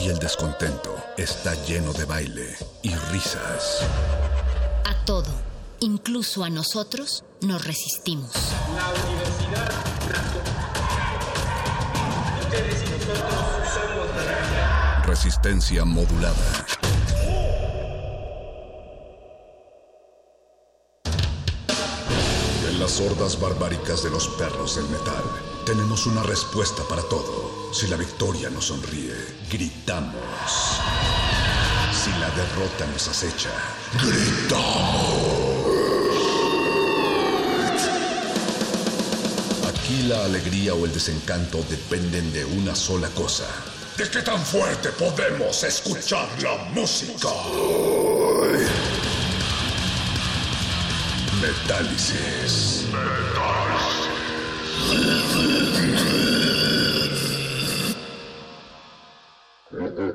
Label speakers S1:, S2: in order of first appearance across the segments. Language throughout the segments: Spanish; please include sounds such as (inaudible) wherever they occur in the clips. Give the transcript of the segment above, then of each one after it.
S1: y el descontento está lleno de baile y risas.
S2: A todo, incluso a nosotros, nos resistimos.
S3: La universidad Ustedes y nosotros somos la realidad.
S1: Resistencia modulada. En las hordas barbáricas de los perros del metal, tenemos una respuesta para todo. Si la victoria nos sonríe, gritamos. Si la derrota nos acecha, gritamos. Aquí la alegría o el desencanto dependen de una sola cosa. ¿De qué tan fuerte podemos escuchar la música? Metálisis.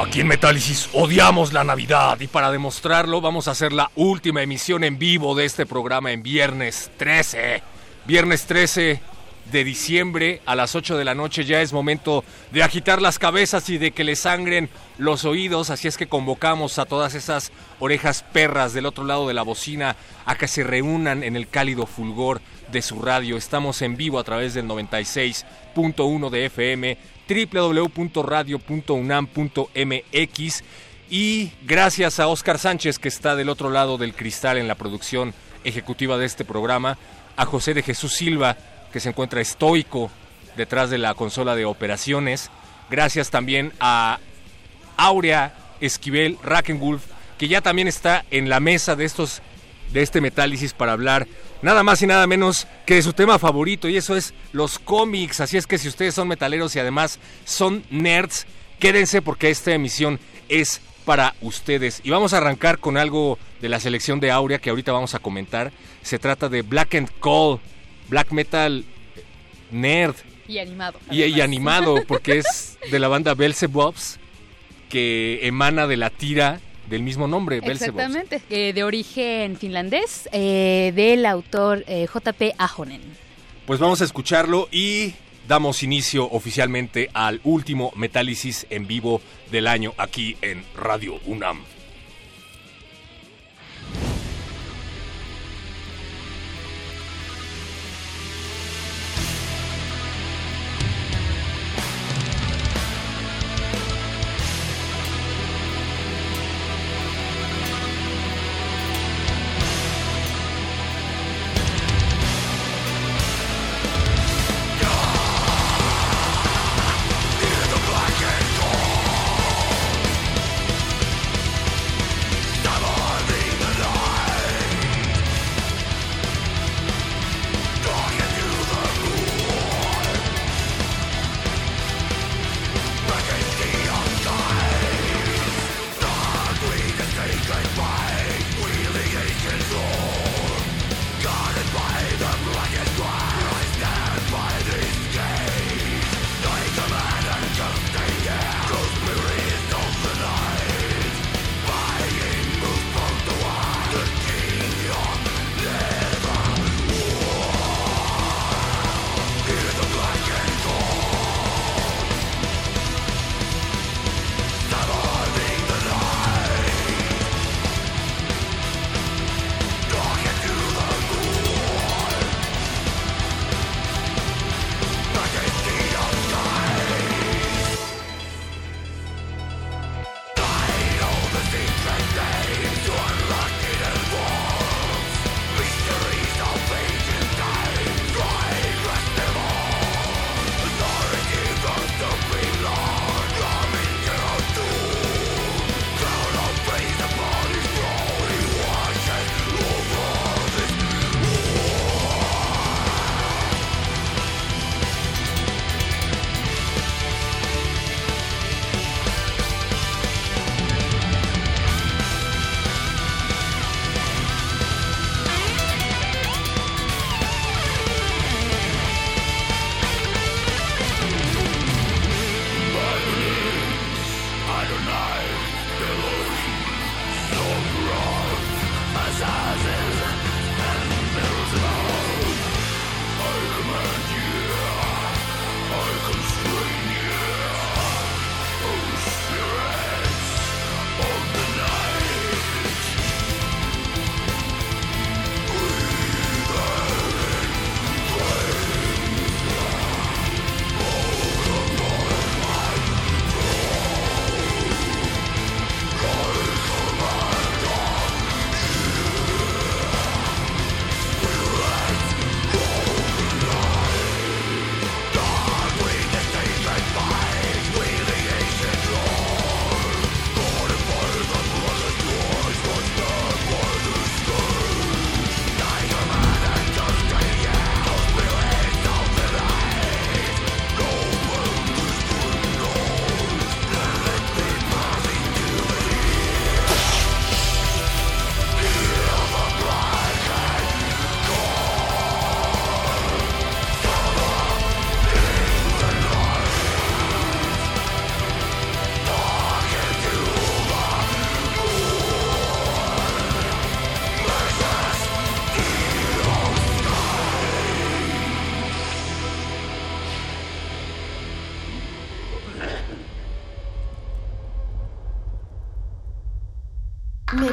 S4: Aquí en Metálisis odiamos la Navidad y para demostrarlo vamos a hacer la última emisión en vivo de este programa en viernes 13. Viernes 13 de diciembre a las 8 de la noche ya es momento de agitar las cabezas y de que le sangren los oídos, así es que convocamos a todas esas orejas perras del otro lado de la bocina a que se reúnan en el cálido fulgor de su radio. Estamos en vivo a través del 96.1 de FM www.radio.unam.mx y gracias a Oscar Sánchez que está del otro lado del cristal en la producción ejecutiva de este programa, a José de Jesús Silva que se encuentra estoico detrás de la consola de operaciones, gracias también a Aurea Esquivel Rackenwolf que ya también está en la mesa de estos de este Metálisis para hablar nada más y nada menos que de su tema favorito y eso es los cómics. Así es que si ustedes son metaleros y además son nerds, quédense porque esta emisión es para ustedes. Y vamos a arrancar con algo de la selección de Aurea que ahorita vamos a comentar. Se trata de Black and Call, black metal nerd
S5: Y animado.
S4: y, y animado porque es (laughs) de la banda Belzebubs que emana de la tira del mismo nombre, Belzebubs.
S5: Exactamente. Eh, de origen finlandés, eh, del autor eh, JP Ahonen.
S4: Pues vamos a escucharlo y damos inicio oficialmente al último Metálisis en vivo del año aquí en Radio UNAM.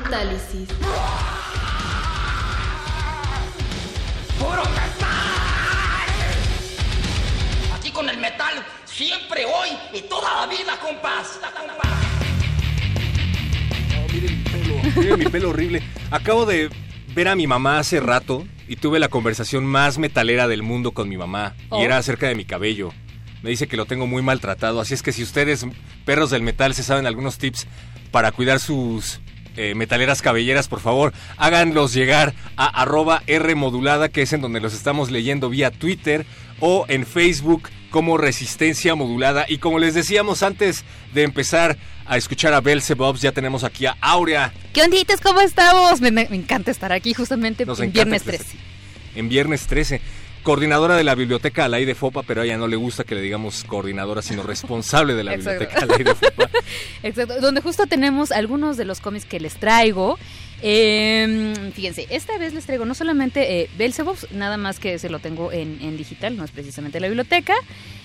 S6: Metálisis.
S7: ¡Puro metal! Aquí con el metal, siempre, hoy y toda la vida, compás. compás.
S4: No, miren mi pelo, miren mi pelo horrible. Acabo de ver a mi mamá hace rato y tuve la conversación más metalera del mundo con mi mamá.
S5: Oh.
S4: Y era acerca de mi cabello. Me dice que lo tengo muy maltratado. Así es que si ustedes, perros del metal, se saben algunos tips para cuidar sus eh, metaleras cabelleras, por favor, háganlos llegar a arroba R modulada, que es en donde los estamos leyendo vía Twitter o en Facebook como Resistencia Modulada. Y como les decíamos antes de empezar a escuchar a Belzebubs, ya tenemos aquí a Aurea
S5: ¿Qué onditas? ¿Cómo estamos? Me, me encanta estar aquí justamente
S4: Nos
S5: en viernes
S4: que estés
S5: 13.
S4: aquí. En viernes 13. Coordinadora de la biblioteca Alay de Fopa, pero a ella no le gusta que le digamos coordinadora, sino responsable de la (laughs)
S5: Exacto.
S4: biblioteca Alay de Fopa. (laughs)
S5: Exacto, donde justo tenemos algunos de los cómics que les traigo. Eh, fíjense, esta vez les traigo no solamente eh, nada más que se lo tengo en, en digital, no es precisamente la biblioteca.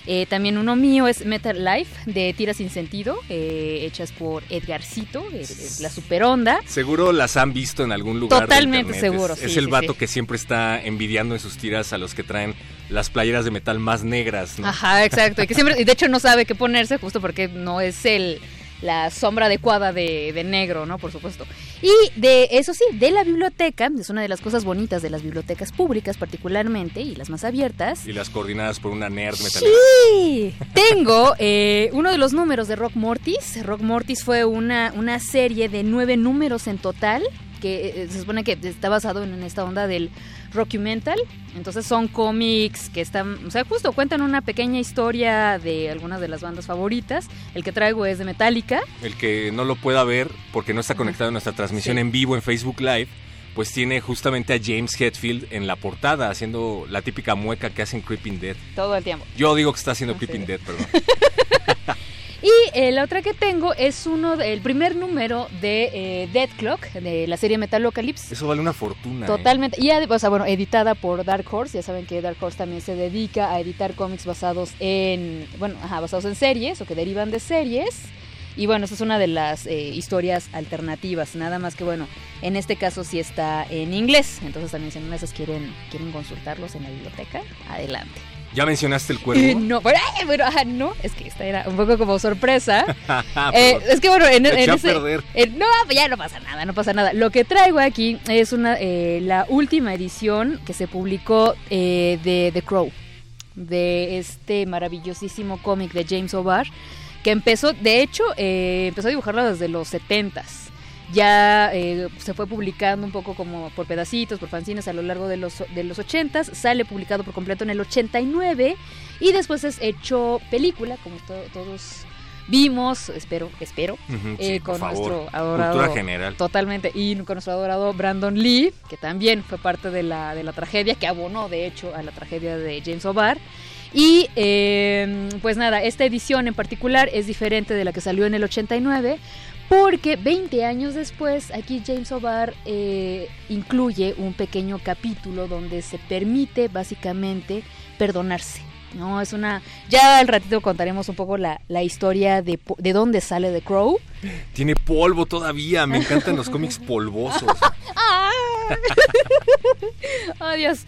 S5: Eh, también uno mío es Metal Life, de tiras sin sentido, eh, hechas por Edgarcito, la super onda.
S4: Seguro las han visto en algún lugar.
S5: Totalmente seguro,
S4: Es,
S5: sí,
S4: es el
S5: sí,
S4: vato
S5: sí.
S4: que siempre está envidiando en sus tiras a los que traen las playeras de metal más negras, ¿no?
S5: Ajá, exacto. Y que siempre, y de hecho no sabe qué ponerse justo porque no es el la sombra adecuada de, de negro, ¿no? Por supuesto. Y de eso sí, de la biblioteca, es una de las cosas bonitas de las bibliotecas públicas particularmente y las más abiertas.
S4: Y las coordinadas por una nerd metalera.
S5: Sí, (laughs) tengo eh, uno de los números de Rock Mortis. Rock Mortis fue una, una serie de nueve números en total que eh, se supone que está basado en esta onda del rockumental. Entonces son cómics que están, o sea, justo cuentan una pequeña historia de algunas de las bandas favoritas. El que traigo es de Metallica.
S4: El que no lo pueda ver porque no está conectado a nuestra transmisión
S5: Sí.
S4: en vivo en Facebook Live, pues tiene justamente a James Hetfield en la portada haciendo la típica mueca que hacen Creeping Dead.
S5: Todo el tiempo.
S4: Yo digo que está haciendo
S5: Ah,
S4: Creeping
S5: sí.
S4: Dead, perdón. (laughs)
S5: Y eh, la otra que tengo es uno del primer número de eh, Dead Clock, de la serie Metalocalypse.
S4: Eso vale una fortuna. ¿eh?
S5: Totalmente. Y, ade- o sea, bueno, editada por Dark Horse. Ya saben que Dark Horse también se dedica a editar cómics basados en, bueno, ajá, basados en series o que derivan de series. Y bueno, esa es una de las eh, historias alternativas. Nada más que, bueno, en este caso sí está en inglés. Entonces también si en una de esas quieren, quieren consultarlos en la biblioteca, adelante.
S4: ¿Ya mencionaste el cuervo? (laughs)
S5: Eh, no, bueno, ajá, no, es que esta era un poco como sorpresa. (laughs) Eh, es que bueno, en, en ese- eh, no, ya no pasa nada, no pasa nada. Lo que traigo aquí es una eh, la última edición que se publicó eh, de The Crow, de este maravillosísimo cómic de James O'Barr, que empezó, de hecho, eh, empezó a dibujarlo desde los 70s. Ya eh, se fue publicando un poco como por pedacitos, por fanzines a lo largo de los, de los 80s. Sale publicado por completo en el 89 y después es hecho película, como to- todos vimos, espero, espero, eh,
S4: sí,
S5: con nuestro adorado
S4: Cultura general.
S5: totalmente y con nuestro adorado Brandon Lee que también fue parte de la, de la tragedia que abonó de hecho a la tragedia de James O'Barr y eh, pues nada esta edición en particular es diferente de la que salió en el 89 porque 20 años después aquí James O'Barr eh, incluye un pequeño capítulo donde se permite básicamente perdonarse no, es una... Ya al ratito contaremos un poco la, la historia de, de dónde sale The Crow.
S4: Tiene polvo todavía. Me encantan los cómics (laughs) polvosos. (laughs)
S5: ¡Oh, Dios!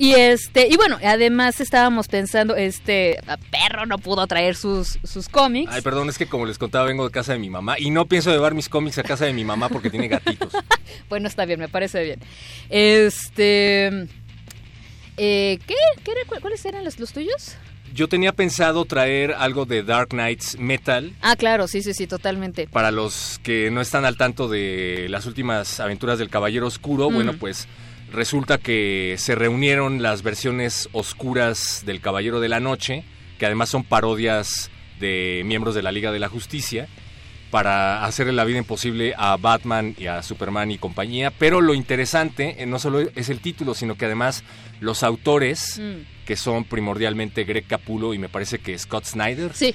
S5: Y este, y bueno, además estábamos pensando, este, perro no pudo traer sus, sus cómics.
S4: Ay, perdón, es que como les contaba, vengo de casa de mi mamá y no pienso llevar mis cómics a casa de mi mamá porque tiene gatitos. (laughs)
S5: Bueno, está bien, me parece bien. Este. eh, ¿qué? ¿Qué era? ¿Cu- ¿Cuáles eran los, los tuyos?
S4: Yo tenía pensado traer algo de Dark Knights Metal
S5: Ah, claro, sí, sí, sí, totalmente.
S4: para los que no están al tanto de las últimas aventuras del Caballero Oscuro.
S5: Mm.
S4: Bueno, pues resulta que se reunieron las versiones oscuras del Caballero de la Noche, que además son parodias de miembros de la Liga de la Justicia, para hacerle la vida imposible a Batman y a Superman y compañía. Pero lo interesante eh, no solo es el título, sino que además los autores,
S5: Mm.
S4: que son primordialmente Greg Capullo y me parece que Scott Snyder,
S5: Sí,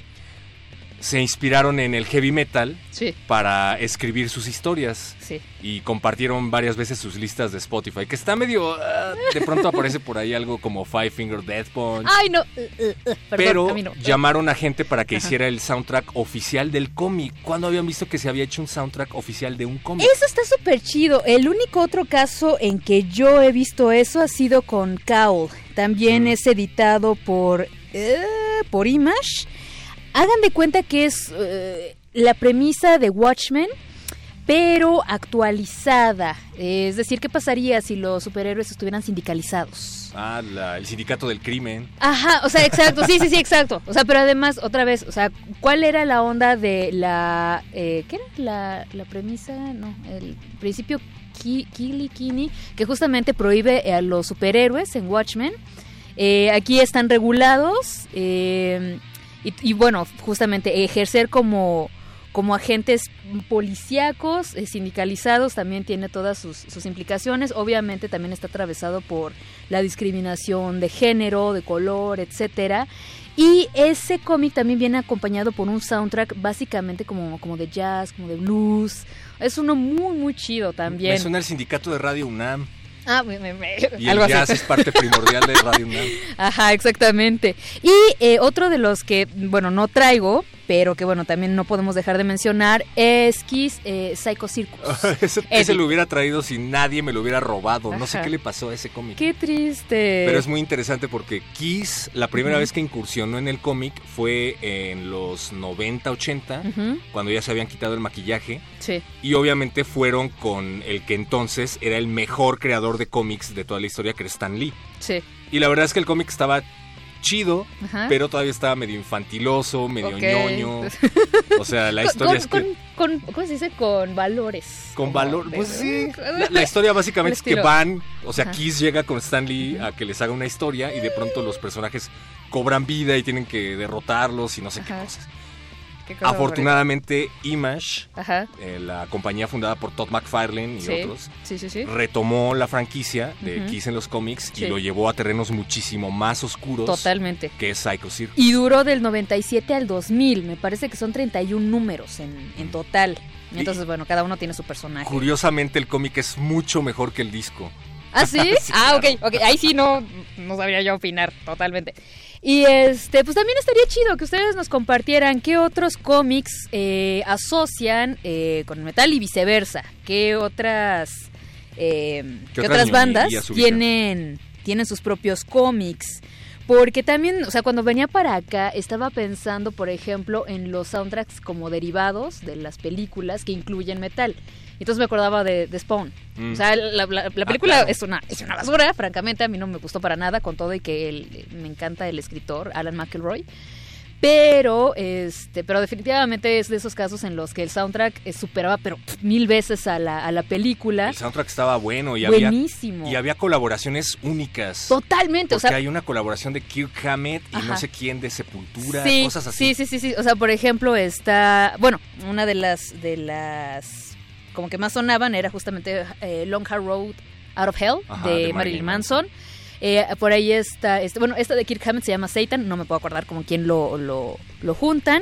S4: se inspiraron en el heavy metal
S5: Sí,
S4: para escribir sus historias
S5: sí.
S4: y compartieron varias veces sus listas de Spotify, que está medio... ah, de pronto aparece por ahí algo como Five Finger Death Punch.
S5: Ay, no. uh, uh, uh, perdón,
S4: pero
S5: no.
S4: llamaron a gente para que hiciera el soundtrack oficial del cómic. ¿Cuándo habían visto que se había hecho un soundtrack oficial de un cómic?
S5: Eso está súper chido. El único otro caso en que yo he visto eso ha sido con Cowl. También
S4: Mm.
S5: es editado por, eh, por Image. Hagan de cuenta que es eh, la premisa de Watchmen, pero actualizada. Es decir, ¿qué pasaría si los superhéroes estuvieran sindicalizados?
S4: Ah, la- el sindicato del crimen.
S5: Ajá, o sea, exacto, sí, sí, sí, exacto. O sea, pero además, otra vez, o sea, ¿cuál era la onda de la... Eh, ¿Qué era la, la premisa? No, el principio Ki- Kili Kini, que justamente prohíbe a los superhéroes en Watchmen. Eh, aquí están regulados eh, y, y, bueno, justamente ejercer como, como agentes policíacos, eh, sindicalizados, también tiene todas sus, sus implicaciones. Obviamente también está atravesado por la discriminación de género, de color, etcétera. Y ese cómic también viene acompañado por un soundtrack básicamente como, como de jazz, como de blues. Es uno muy, muy chido también.
S4: Me suena el sindicato de Radio UNAM.
S5: Ah, me- me- me-
S4: Y
S5: algo
S4: el jazz
S5: así.
S4: es parte primordial de Radio UNAM.
S5: Ajá, exactamente. Y eh, otro de los que, bueno, no traigo, pero que, bueno, también no podemos dejar de mencionar, es Kiss eh, Psycho Circus. (laughs)
S4: ese, lo hubiera traído si nadie me lo hubiera robado. No sé qué le pasó a ese cómic.
S5: Qué triste.
S4: Pero es muy interesante porque Kiss, la primera vez que incursionó en el cómic fue en los 90, 80,
S5: Ujú,
S4: cuando ya se habían quitado el maquillaje.
S5: Sí.
S4: Y obviamente fueron con el que entonces era el mejor creador de cómics de toda la historia, que era Stan Lee.
S5: Sí.
S4: Y la verdad es que el cómic estaba chido,
S5: Ajá.
S4: pero todavía estaba medio infantiloso, medio ñoño. (laughs) O sea, la historia
S5: con,
S4: es que...
S5: con- con- ¿Cómo se dice? Con valores.
S4: Con valor, pues sí. La, la historia básicamente (laughs) es que van, o sea,
S5: Ajá.
S4: Kiss llega con Stan Lee a que les haga una historia y de pronto los personajes cobran vida y tienen que derrotarlos y no sé
S5: Ajá.
S4: qué cosas. Afortunadamente, Image, eh, la compañía fundada por Todd McFarlane y
S5: Sí.
S4: otros,
S5: Sí, sí, sí.
S4: retomó la franquicia de
S5: Ujú.
S4: Kiss en los cómics y lo llevó a terrenos muchísimo más oscuros
S5: Totalmente.
S4: que es Psycho Circus.
S5: Y duró del 97 al 2000. Me parece que son 31 números en, en total. Entonces, bueno, cada uno tiene su personaje.
S4: Curiosamente, el cómic es mucho mejor que el disco.
S5: ¿Ah, sí? (laughs)
S4: Sí,
S5: ah,
S4: claro.
S5: ok, ok. Ahí sí no, no sabría yo opinar, totalmente. Y este, pues también estaría chido que ustedes nos compartieran qué otros cómics eh, asocian eh, con el metal y viceversa. ¿Qué otras, eh,
S4: ¿Qué
S5: qué
S4: otras
S5: bandas tienen, tienen sus propios cómics? Porque también, o sea, cuando venía para acá, estaba pensando, por ejemplo, en los soundtracks como derivados de las películas que incluyen metal. Entonces me acordaba de, de Spawn.
S4: Mm.
S5: O sea, la, la- la película
S4: claro.
S5: es, una, es una basura, francamente, a mí no me gustó para nada, con todo y que él- me encanta el escritor Alan McElroy. Pero, este, pero definitivamente es de esos casos en los que el soundtrack superaba pero mil veces a la, a la película.
S4: El soundtrack estaba bueno y había,
S5: Buenísimo.
S4: y había colaboraciones únicas.
S5: Totalmente, o sea,
S4: hay una colaboración de Kirk Hammett y
S5: Ajá.
S4: no sé quién de Sepultura,
S5: sí,
S4: cosas así.
S5: Sí, sí, sí, sí. O sea, por ejemplo, está, bueno, una de las de las como que más sonaban era justamente eh, Long Hard Road Out of Hell
S4: Ajá,
S5: de,
S4: de
S5: Marilyn
S4: Marilyn
S5: Manson. Eh, por ahí está, este, bueno, esta de Kirk Hammett se llama Satan, no me puedo acordar como quién lo, lo, lo juntan.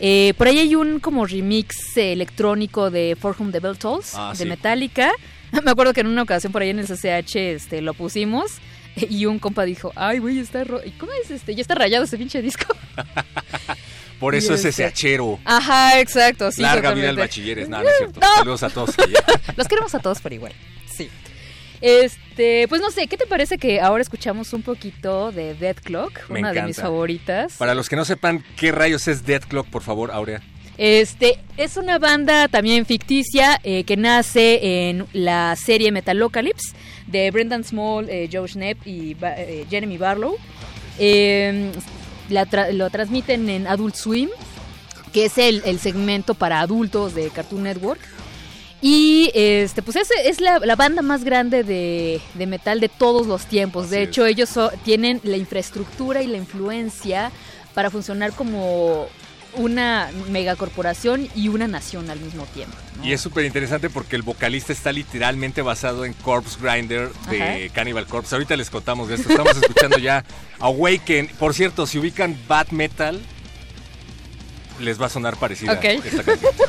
S5: Eh, por ahí hay un como remix eh, electrónico de For Whom the Bell Tolls
S4: Ah,
S5: de
S4: sí.
S5: Metallica. (laughs) Me acuerdo que en una ocasión por ahí en el CCH este, lo pusimos y un compa dijo, ay, güey, está ro ¿y ¿cómo es este? Ya está rayado ese pinche disco. (laughs)
S4: Por eso es ese hachero.
S5: Ajá, exacto, sí.
S4: Larga vida al
S5: totalmente.
S4: bachilleres. No, (laughs) no es cierto.
S5: No.
S4: Saludos a todos.
S5: Los queremos a todos por igual. Sí. Este, pues no sé, ¿qué te parece que ahora escuchamos un poquito de Dead Clock?
S4: Me
S5: una de mis favoritas.
S4: Para los que no sepan qué rayos es Dead Clock, por favor, Aurea.
S5: Este, es una banda también ficticia eh, que nace en la serie Metalocalypse de Brendan Small, eh, Joe Schnepp y eh, Jeremy Barlow. La tra- lo transmiten en Adult Swim, que es el, el segmento para adultos de Cartoon Network. Y este, pues es, es la, la banda más grande de, de metal de todos los tiempos. de hecho, ellos so- tienen la infraestructura y la influencia para funcionar como una megacorporación y una nación al mismo tiempo. ¿no?
S4: Y es súper interesante porque el vocalista está literalmente basado en Corpse Grinder de
S5: Ajá.
S4: Cannibal Corpse. Ahorita les contamos de esto. Estamos escuchando ya Awaken. Por cierto, si ubican Bad Metal, les va a sonar parecida
S5: Ok.
S4: esta canción. (laughs)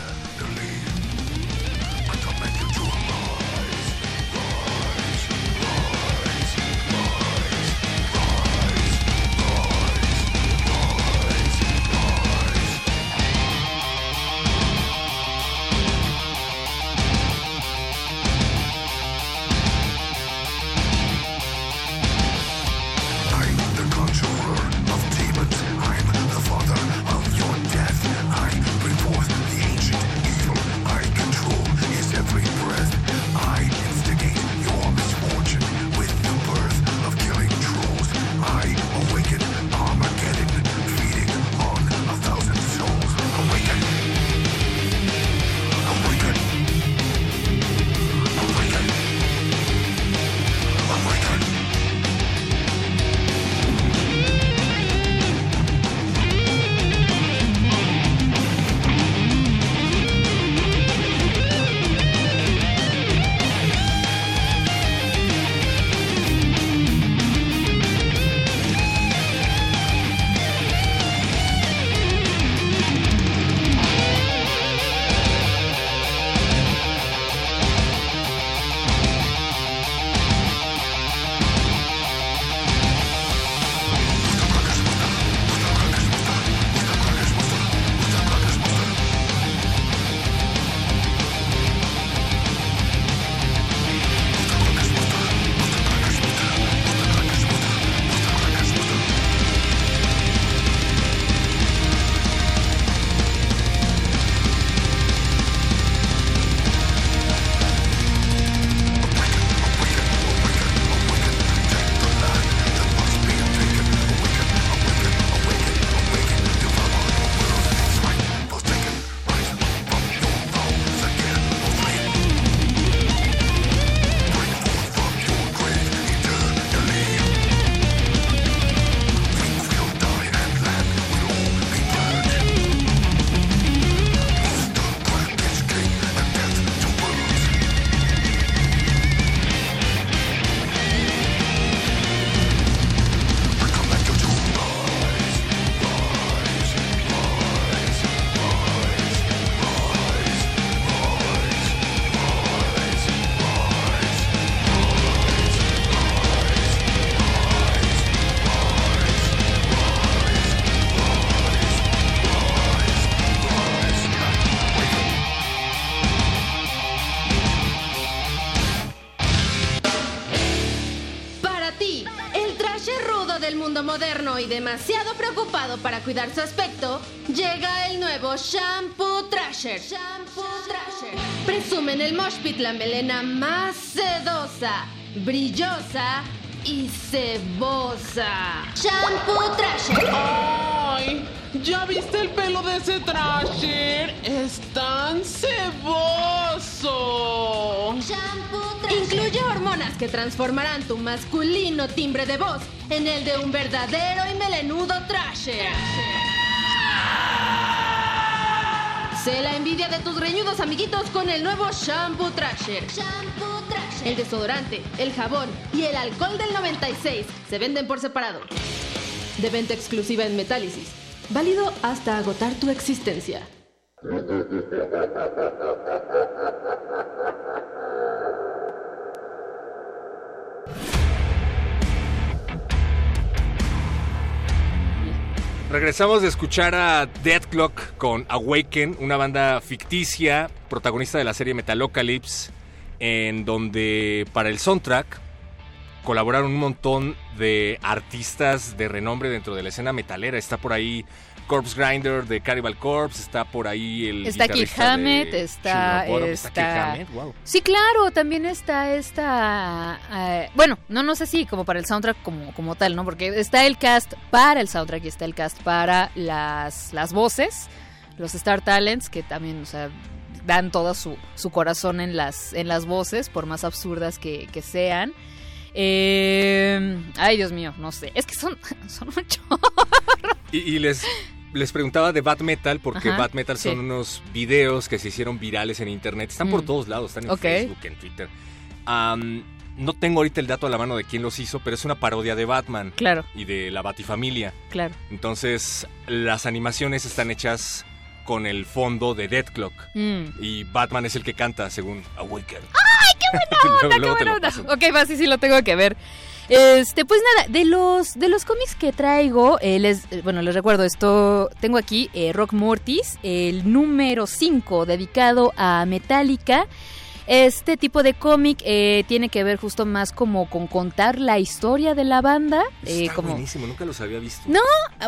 S6: para cuidar su aspecto, llega el nuevo Shampoo Trasher. Shampoo Trasher. Presume en el Mosh Pit la melena más sedosa, brillosa y cebosa. Shampoo Trasher.
S3: ¡Ay! ¿Ya viste el pelo de ese Trasher? ¡Es tan ceboso!
S6: Incluye hormonas que transformarán tu masculino timbre de voz en el de un verdadero y melenudo Trasher. Sé la envidia de tus reñudos amiguitos con el nuevo Shampoo Trasher. Shampoo Trasher. El desodorante, el jabón y el alcohol del 96 se venden por separado. De venta exclusiva en Metálisis. Válido hasta agotar tu existencia. (laughs)
S4: Regresamos de escuchar a Dead Clock con Awaken, una banda ficticia, protagonista de la serie Metalocalypse, en donde para el soundtrack colaboraron un montón de artistas de renombre dentro de la escena metalera. Está por ahí Corpse Grinder de Cannibal Corpse, está por ahí el
S5: Está
S4: de
S5: Hammett, está,
S4: Kirk
S5: está-
S4: Hammett, wow.
S5: Sí, claro, también está esta... eh, bueno, no, no sé si como para el soundtrack como, como tal, ¿no? Porque está el cast para el soundtrack y está el cast para las, las voces, los Star Talents, que también, o sea, dan todo su, su corazón en las, en las voces, por más absurdas que, que sean. Eh, ay, Dios mío, no sé. Es que son, (laughs) son mucho.
S4: Y, y les, les preguntaba de Bad Metal, porque
S5: Ajá,
S4: Bad Metal son
S5: sí.
S4: unos videos que se hicieron virales en internet. Están por
S5: Mm.
S4: todos lados, están en
S5: Ok.
S4: Facebook, en Twitter. No tengo ahorita el dato a la mano de quién los hizo, pero es una parodia de Batman
S5: Claro,
S4: y de la Batifamilia.
S5: claro.
S4: Entonces, las animaciones están hechas con el fondo de Dead Clock.
S5: Mm.
S4: Y Batman es el que canta, según Awaken.
S5: ¡Ay, qué (laughs) buena onda,
S4: Luego
S5: qué buena onda! Ok, va, sí, sí, lo tengo que ver. Este, pues nada, de los, de los cómics que traigo, eh, les, bueno, les recuerdo esto, tengo aquí eh, Rock Mortis, el número 5, dedicado a Metallica. Este tipo de cómic eh, tiene que ver justo más como con contar la historia de la banda. eh,
S4: Está
S5: como,
S4: buenísimo, nunca los había visto.
S5: No,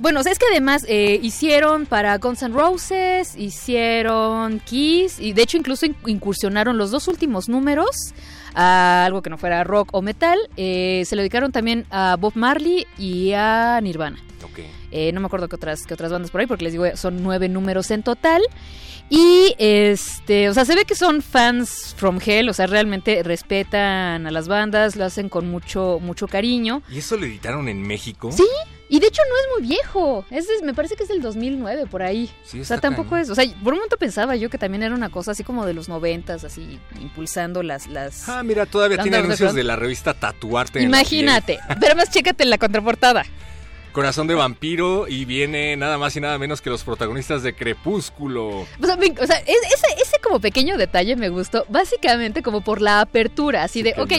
S5: Bueno, o sea, es que además eh, hicieron para Guns N' Roses, hicieron Kiss y de hecho incluso in- incursionaron los dos últimos números a algo que no fuera rock o metal. Eh, se le dedicaron también a Bob Marley y a Nirvana.
S4: Ok.
S5: Eh, no me acuerdo qué otras, qué otras bandas por ahí, porque les digo, son nueve números en total. Y este, o sea, se ve que son fans from hell, o sea, realmente respetan a las bandas, lo hacen con mucho, mucho cariño.
S4: ¿Y eso lo editaron en México?
S5: Sí, y de hecho no es muy viejo. Es, me parece que es del 2009, por ahí.
S4: Sí,
S5: o sea, tampoco
S4: cañón.
S5: es. O sea, por un momento pensaba yo que también era una cosa así como de los noventas, así impulsando las. las...
S4: Ah, mira, todavía tiene anuncios de la revista Tatuarte.
S5: Imagínate. Pero más chécate en la contraportada.
S4: Corazón de vampiro y viene nada más y nada menos que los protagonistas de Crepúsculo.
S5: O sea, me- o sea, es- ese, ese como pequeño detalle me gustó. Básicamente como por la apertura, así de, ok,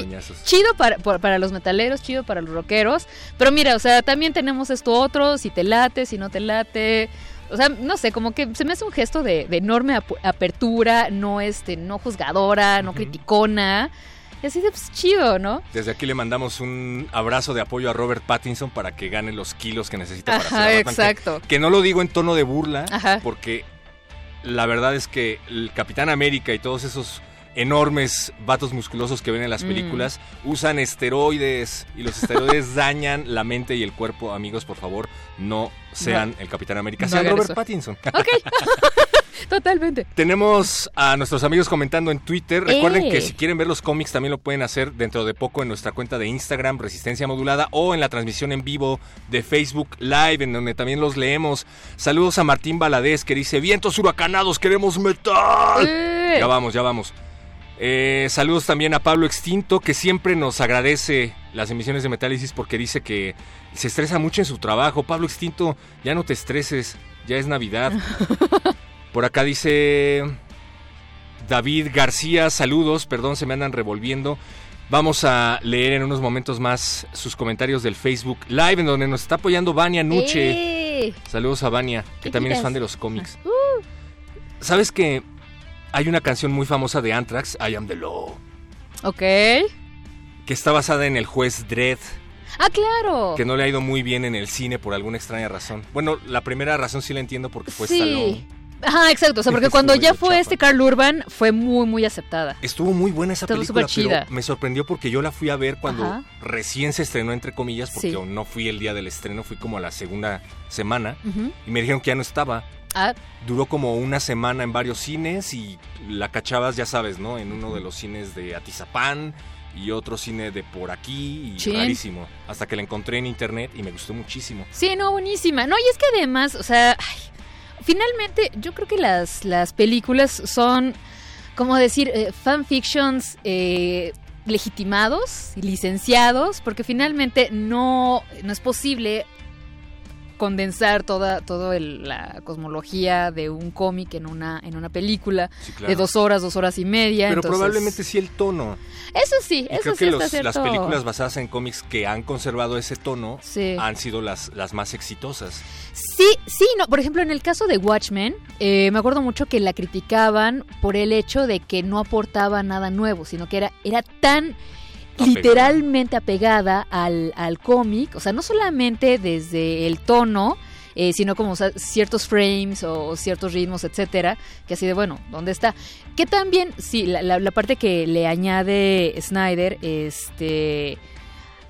S5: chido para, para los metaleros, chido para los rockeros. Pero mira, o sea, también tenemos esto otro, si te late, si no te late. O sea, no sé, como que se me hace un gesto de, de enorme ap- apertura, no este, no juzgadora, no criticona. Y así de pues, chido, ¿no?
S4: Desde aquí le mandamos un abrazo de apoyo a Robert Pattinson para que gane los kilos que necesita para
S5: Ajá,
S4: ser Batman. Que-
S5: exacto.
S4: Que, no lo digo en tono de burla,
S5: Ajá.
S4: porque la verdad es que el Capitán América y todos esos enormes vatos musculosos que ven en las
S5: Mm.
S4: películas usan esteroides y los esteroides (laughs) dañan la mente y el cuerpo. Amigos, por favor, no sean el Capitán América,
S5: no
S4: sean Robert
S5: eso.
S4: Pattinson.
S5: Ok. (laughs) (laughs) Totalmente.
S4: Tenemos a nuestros amigos comentando en Twitter. Recuerden
S5: ¡Eh!
S4: que si quieren ver los cómics también lo pueden hacer dentro de poco en nuestra cuenta de Instagram, Resistencia Modulada, o en la transmisión en vivo de Facebook Live, en donde también los leemos. Saludos a Martín Valadez que dice, vientos huracanados, queremos metal.
S5: ¡Eh!
S4: Ya vamos, ya vamos. Eh, saludos también a Pablo Extinto, que siempre nos agradece las emisiones de Metálisis porque dice que se estresa mucho en su trabajo. Pablo Extinto, ya no te estreses, ya es Navidad. (laughs) Por acá dice David García, saludos, perdón, se me andan revolviendo. Vamos a leer en unos momentos más sus comentarios del Facebook Live, en donde nos está apoyando Vania Nuche.
S5: ¡Eh!
S4: Saludos a Vania, que
S5: ¿Qué
S4: también es fan de los cómics.
S5: Uh,
S4: ¿Sabes que hay una canción muy famosa de Anthrax, I Am the Law,
S5: ok.
S4: que está basada en el juez Dredd,
S5: Ah, claro.
S4: que no le ha ido muy bien en el cine por alguna extraña razón? Bueno, la primera razón sí la entiendo porque fue
S5: sí.
S4: Stallone.
S5: Ajá, exacto. O sea, porque cuando ya fue este Carl Urban, fue muy, muy aceptada.
S4: Estuvo muy buena esa
S5: Estuvo
S4: película,
S5: chida.
S4: pero me sorprendió porque yo la fui a ver cuando
S5: Ajá.
S4: recién se estrenó, entre comillas, porque
S5: Sí.
S4: no fui el día del estreno, fui como a la segunda semana y me dijeron que ya no estaba.
S5: Ah,
S4: Duró como una semana en varios cines y la cachabas, ya sabes, ¿no? En uno de los cines de Atizapán y otro cine de por aquí y
S5: Chin.
S4: rarísimo. Hasta que la encontré en internet y me gustó muchísimo.
S5: sí, no, buenísima. No, y es que además, o sea, ay, finalmente yo creo que las, las películas son, como decir, eh, fanfictions eh, legitimados y licenciados, porque finalmente no, no es posible condensar toda, toda el- la cosmología de un cómic en una, en una película
S4: Sí, claro.
S5: de dos horas, dos horas y media.
S4: Pero
S5: entonces-
S4: probablemente sí el tono.
S5: Eso sí,
S4: Y
S5: eso
S4: creo
S5: sí
S4: que
S5: está
S4: los-
S5: cierto.
S4: las películas basadas en cómics que han conservado ese tono
S5: Sí.
S4: han sido las, las más exitosas.
S5: Sí, sí, no. Por ejemplo, en el caso de Watchmen, eh, me acuerdo mucho que la criticaban por el hecho de que no aportaba nada nuevo, sino que era, era tan
S4: Apegada.
S5: literalmente apegada al, al cómic, o sea, no solamente desde el tono, eh, sino como o sea, ciertos frames o ciertos ritmos, etcétera, que así de, bueno, ¿dónde está? Que también, sí, la, la- la parte que le añade Snyder, este,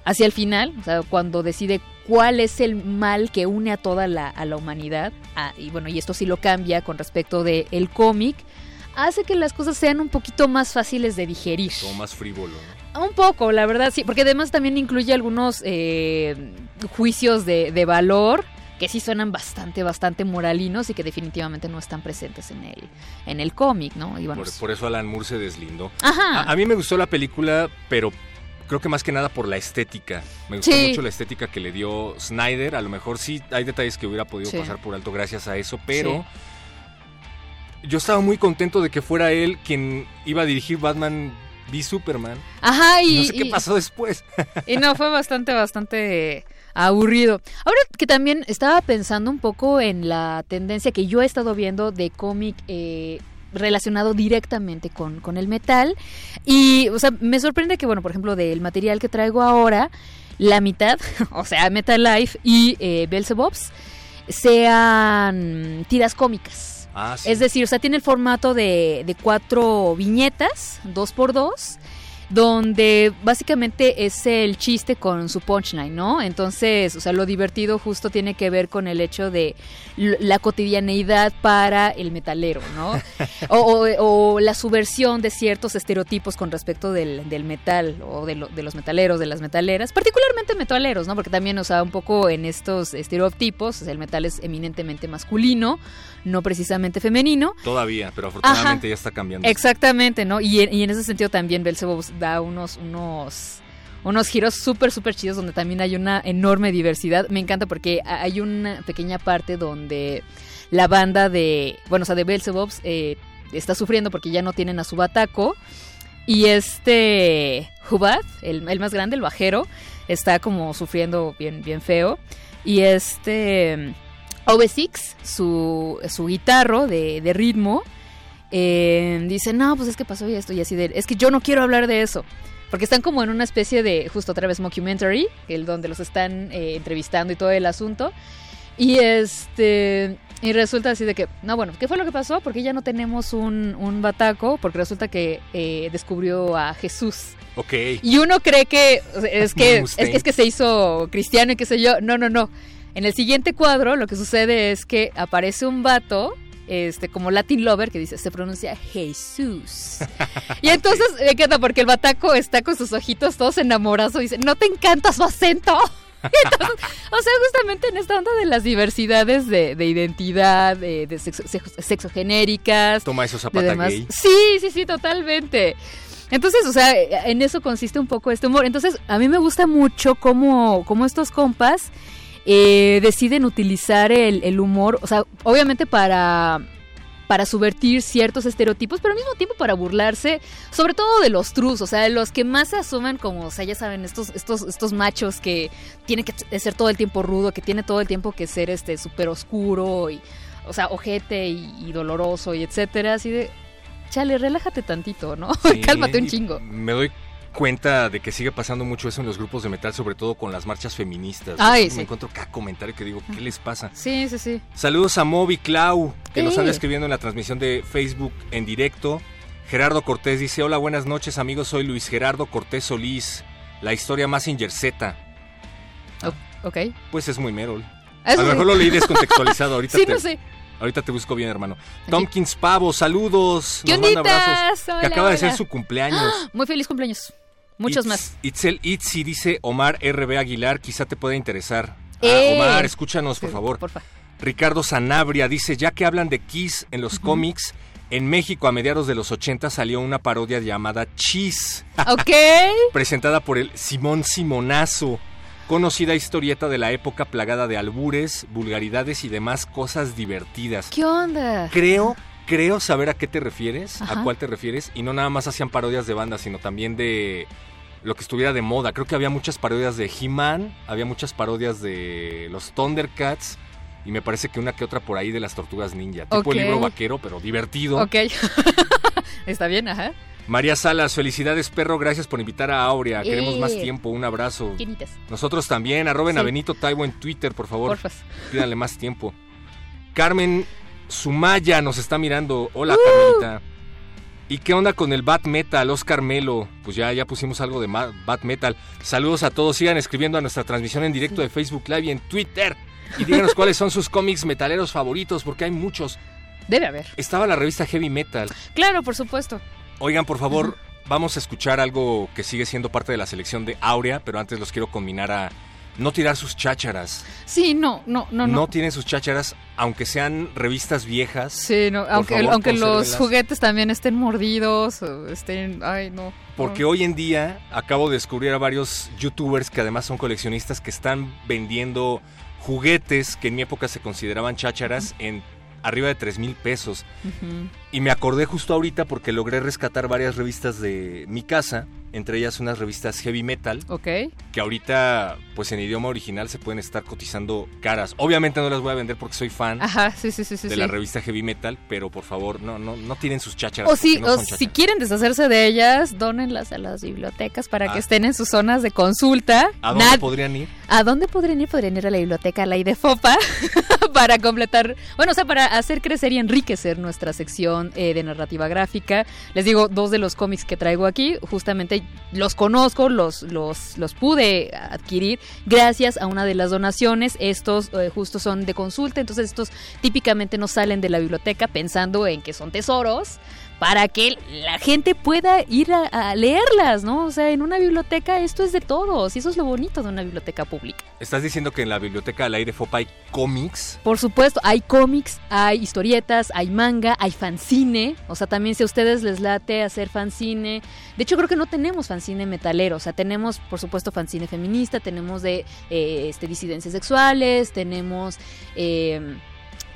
S5: hacia el final, o sea, cuando decide cuál es el mal que une a toda la, a la humanidad, ah, y bueno, y esto sí lo cambia con respecto del el cómic, hace que las cosas sean un poquito más fáciles de digerir.
S4: Como más frívolo. ¿no?
S5: Un poco, la verdad, sí, porque además también incluye algunos eh, juicios de, de valor que sí suenan bastante, bastante moralinos y que definitivamente no están presentes en el, en el cómic, ¿no? Y bueno,
S4: Por,
S5: pues-
S4: por eso Alan Moore se deslindó.
S5: Ajá.
S4: A, a mí me gustó la película, pero creo que más que nada por la estética. Me gustó
S5: Sí.
S4: mucho la estética que le dio Snyder. A lo mejor sí hay detalles que hubiera podido
S5: Sí.
S4: pasar por alto gracias a eso, pero Yo estaba muy contento de que fuera él quien iba a dirigir Batman Superman.
S5: Ajá, y...
S4: no sé qué
S5: y-
S4: pasó después. (laughs)
S5: Y no, fue bastante, bastante aburrido. Ahora que también estaba pensando un poco en la tendencia que yo he estado viendo de cómic eh, relacionado directamente con, con el metal. Y, o sea, me sorprende que, bueno, por ejemplo, del material que traigo ahora, la mitad, (laughs) o sea, Metal Life y eh, Beelzebubs, sean tiras cómicas.
S4: Ah, sí.
S5: Es decir, o sea, tiene el formato de, de cuatro viñetas, dos por dos, donde básicamente es el chiste con su punchline, ¿no? Entonces, o sea, lo divertido justo tiene que ver con el hecho de la cotidianeidad para el metalero, ¿no? (laughs) O, o- o la subversión de ciertos estereotipos con respecto del, del metal o de, lo- de los metaleros, de las metaleras, particularmente metaleros, ¿no? Porque también, o sea, un poco en estos estereotipos, o sea, el metal es eminentemente masculino, no precisamente femenino.
S4: Todavía, pero afortunadamente ya está cambiando.
S5: Exactamente, ¿no? Y, en- y en ese sentido también Belzebub da unos, unos, unos giros súper, súper chidos donde también hay una enorme diversidad. Me encanta porque ha- hay una pequeña parte donde la banda de, bueno, o sea, de Belzebubs eh, está sufriendo porque ya no tienen a su bataco. Y este Hubad, el, el más grande, el bajero, está como sufriendo bien, bien feo. Y este OV6, su, su guitarro de, de ritmo, eh, dice, no, pues es que pasó y esto y así de, es que yo no quiero hablar de eso. Porque están como en una especie de, justo otra vez, mockumentary, el donde los están eh, entrevistando y todo el asunto. Y este, y resulta así de que, no, bueno, ¿qué fue lo que pasó? Porque ya no tenemos un, un bataco, porque resulta que eh, descubrió a Jesús.
S4: Ok.
S5: Y uno cree que (laughs) es que, es,
S4: Mustaine.
S5: que es que se hizo cristiano y qué sé yo. No, no, no. En el siguiente cuadro lo que sucede es que aparece un vato, este, como Latin Lover, que dice, se pronuncia Jesús. (laughs) y entonces me encanta porque el bataco está con sus ojitos todos enamorados y dice, ¿no te encanta su acento? (laughs) Entonces, o sea, justamente en esta onda de las diversidades de, de identidad, de, de sexo, sexogenéricas,
S4: Toma eso
S5: de
S4: zapata
S5: demás.
S4: gay.
S5: Sí, sí, sí, totalmente. Entonces, o sea, en eso consiste un poco este humor. Entonces, a mí me gusta mucho cómo, cómo estos compas eh, deciden utilizar el, el humor, o sea, obviamente para para subvertir ciertos estereotipos, pero al mismo tiempo para burlarse, sobre todo de los trus, o sea, de los que más se asumen como, o sea, ya saben, estos, estos, estos machos que tienen que ser todo el tiempo rudo, que tiene todo el tiempo que ser este súper oscuro y, o sea, ojete y, y doloroso y etcétera, así de, chale, relájate tantito, ¿no? (laughs)
S4: Sí,
S5: Cálmate un chingo.
S4: Me doy cuenta de que sigue pasando mucho eso en los grupos de metal, sobre todo con las marchas feministas.
S5: Ay,
S4: me
S5: sí.
S4: encuentro cada comentario que digo, ¿qué les pasa?
S5: Sí, sí, sí.
S4: Saludos a Moby Clau, que nos anda escribiendo en la transmisión de Facebook en directo. Gerardo Cortés dice, hola, buenas noches amigos, soy Luis Gerardo Cortés Solís, la historia más Z.
S5: Ok.
S4: Pues es muy Merol.
S5: Ah,
S4: A lo
S5: sí.
S4: mejor lo leí descontextualizado, ahorita, (laughs)
S5: Sí,
S4: te,
S5: no sé.
S4: ahorita te busco bien, hermano. Tompkins Pavo, saludos.
S5: ¿Qué
S4: nos manda abrazos.
S5: Hola,
S4: que acaba de ser su cumpleaños.
S5: Muy feliz cumpleaños. Muchos
S4: Itz-
S5: más.
S4: Itzel Itzi dice Omar RB Aguilar, quizá te pueda interesar. Ah,
S5: ¡Eh!
S4: Omar, escúchanos, por
S5: Sí,
S4: favor.
S5: Porfa.
S4: Ricardo Sanabria dice, ya que hablan de Kiss en los cómics, en México a mediados de los 80 salió una parodia llamada Cheese,
S5: Ok. (laughs)
S4: presentada por el Simón Simonazo, conocida historieta de la época plagada de albures, vulgaridades y demás cosas divertidas.
S5: ¿Qué onda?
S4: Creo, creo saber a qué te refieres,
S5: Ajá.
S4: a cuál te refieres, y no nada más hacían parodias de bandas, sino también de lo que estuviera de moda. Creo que había muchas parodias de He-Man, había muchas parodias de los Thundercats, y me parece que una que otra por ahí de las Tortugas Ninja. Tipo
S5: Ok.
S4: libro vaquero, pero divertido.
S5: Ok. (laughs) Está bien, ajá.
S4: María Salas, felicidades perro, gracias por invitar a Aurea. Queremos
S5: Eh.
S4: más tiempo, un abrazo.
S5: Quinitas.
S4: Nosotros también, arroben a
S5: Sí.
S4: Benito Taibo en Twitter, por favor.
S5: Porfas.
S4: Pídanle más tiempo. Carmen Sumaya nos está mirando. Hola,
S5: Uh.
S4: Carmelita. ¿Y qué onda con el Bat Metal, Oscar Melo? Pues ya, ya pusimos algo de Bat Metal. Saludos a todos. Sigan escribiendo a nuestra transmisión en directo de Facebook Live y en Twitter. Y díganos cuáles son sus cómics metaleros favoritos, porque hay muchos.
S5: Debe haber.
S4: Estaba la revista Heavy Metal.
S5: Claro, por supuesto.
S4: Oigan, por favor, vamos a escuchar algo que sigue siendo parte de la selección de Aurea, pero antes los quiero combinar a no tirar sus chácharas.
S5: Sí, no, no, no,
S4: No,
S5: no.
S4: tienen sus chácharas, aunque sean revistas viejas.
S5: Sí, no, aunque,
S4: favor,
S5: aunque los juguetes también estén mordidos, estén, ay, no.
S4: Porque
S5: no.
S4: hoy en día acabo de descubrir a varios youtubers que además son coleccionistas que están vendiendo juguetes que en mi época se consideraban chácharas en arriba de 3 mil pesos. Y me acordé justo ahorita porque logré rescatar varias revistas de mi casa, entre ellas unas revistas heavy metal,
S5: Ok.
S4: que ahorita, pues en idioma original se pueden estar cotizando caras. Obviamente no las voy a vender porque soy fan
S5: Ajá, sí, sí, sí, sí.
S4: de la revista heavy metal, pero por favor, no, no, no tienen sus chácharas.
S5: O si,
S4: no
S5: o si quieren deshacerse de ellas, dónenlas a las bibliotecas para que
S4: Ah.
S5: estén en sus zonas de consulta.
S4: ¿A dónde
S5: Nad-
S4: podrían ir?
S5: ¿A dónde podrían ir? Podrían ir a la biblioteca La Fopa (laughs) para completar, bueno, o sea, para hacer crecer y enriquecer nuestra sección eh, de narrativa gráfica. Les digo, dos de los cómics que traigo aquí, justamente los conozco, los, los, los pude adquirir gracias a una de las donaciones. Estos eh, justo son de consulta, entonces estos típicamente no salen de la biblioteca pensando en que son tesoros para que la gente pueda ir a, a leerlas, ¿no? O sea, en una biblioteca esto es de todos y eso es lo bonito de una biblioteca pública.
S4: ¿Estás diciendo que en la biblioteca al aire FOPA hay cómics?
S5: Por supuesto, hay cómics, hay historietas, hay manga, hay fanzine, o sea, también si a ustedes les late hacer fanzine, de hecho creo que no tenemos fanzine metalero, o sea, tenemos por supuesto fanzine feminista, tenemos de eh, este, disidencias sexuales, tenemos eh,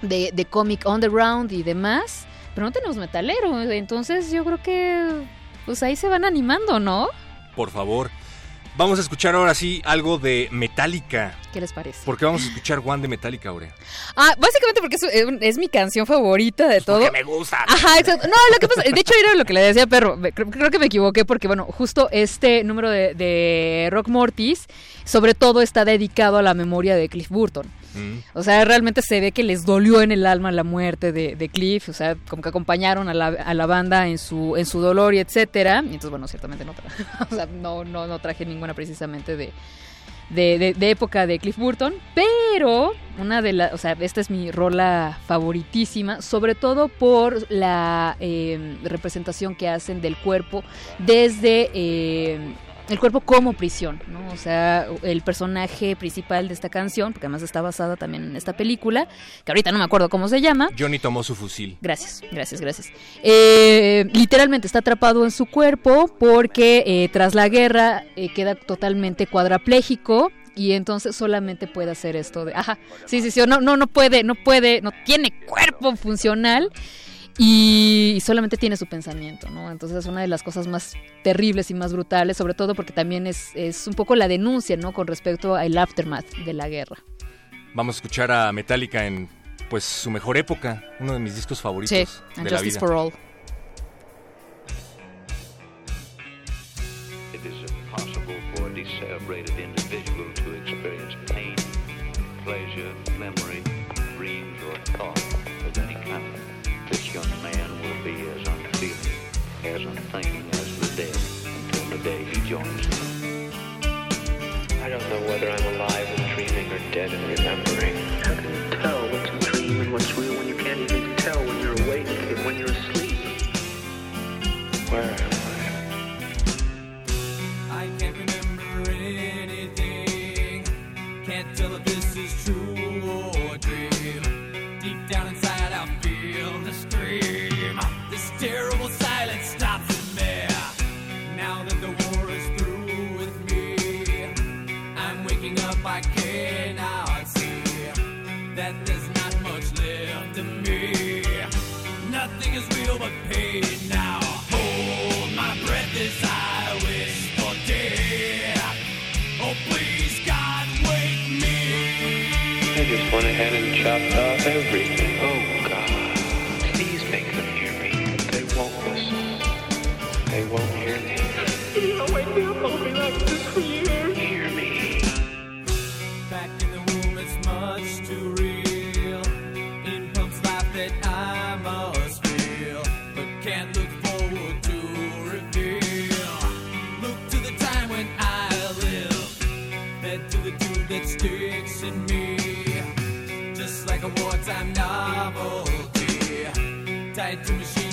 S5: de, de cómic underground y demás, pero no tenemos metalero, entonces yo creo que pues ahí se van animando, ¿no?
S4: Por favor. Vamos a escuchar ahora sí algo de Metallica.
S5: ¿Qué les parece?
S4: ¿Por qué vamos a escuchar One de Metallica, Aurea?
S5: Ah, básicamente porque es, es- es mi canción favorita de todo.
S4: Porque me gusta.
S5: Ajá, exacto. No, lo que pasa, de hecho era lo que le decía Perro, creo, creo que me equivoqué porque, bueno, justo este número de, de Rock Mortis, sobre todo está dedicado a la memoria de Cliff Burton. O sea, realmente se ve que les dolió en el alma la muerte de, Cliff, o sea, como que acompañaron a la, a la banda en su, en su dolor y etcétera. Y entonces, bueno, ciertamente no, (laughs) o sea, no, no, no traje ninguna precisamente de- de época de Cliff Burton, pero una de las, o sea, esta es mi rola favoritísima, sobre todo por la eh, representación que hacen del cuerpo desde eh, el cuerpo como prisión, ¿no? O sea, el personaje principal de esta canción, porque además está basada también en esta película, que ahorita no me acuerdo cómo se llama,
S4: Johnny tomó su fusil.
S5: Gracias, gracias, gracias. Eh, literalmente está atrapado en su cuerpo porque eh, tras la guerra eh, queda totalmente cuadrapléjico y entonces solamente puede hacer esto de, ajá, sí, sí, sí, no, no, no puede, no puede, no tiene cuerpo funcional y solamente tiene su pensamiento, ¿no? Entonces es una de las cosas más terribles y más brutales, sobre todo porque también es, es un poco la denuncia, ¿no? Con respecto al aftermath de la guerra.
S4: Vamos a escuchar a Metallica en pues su mejor época, uno de mis discos favoritos
S5: Sí,
S4: de
S5: and
S4: la
S5: Justice
S4: vida.
S5: for All.
S8: Went ahead and chopped off everything. Oh, God. Please make them hear me. They won't listen. They won't hear me.
S9: I'll wake me up. I'll be like this for years.
S8: Hear me.
S9: Back in the womb, it's much too real. In pumps life that I must feel, but can't look forward to reveal. Look to the time when I lived, led to the tube that sticks in me, just like a wartime novelty, tied to machines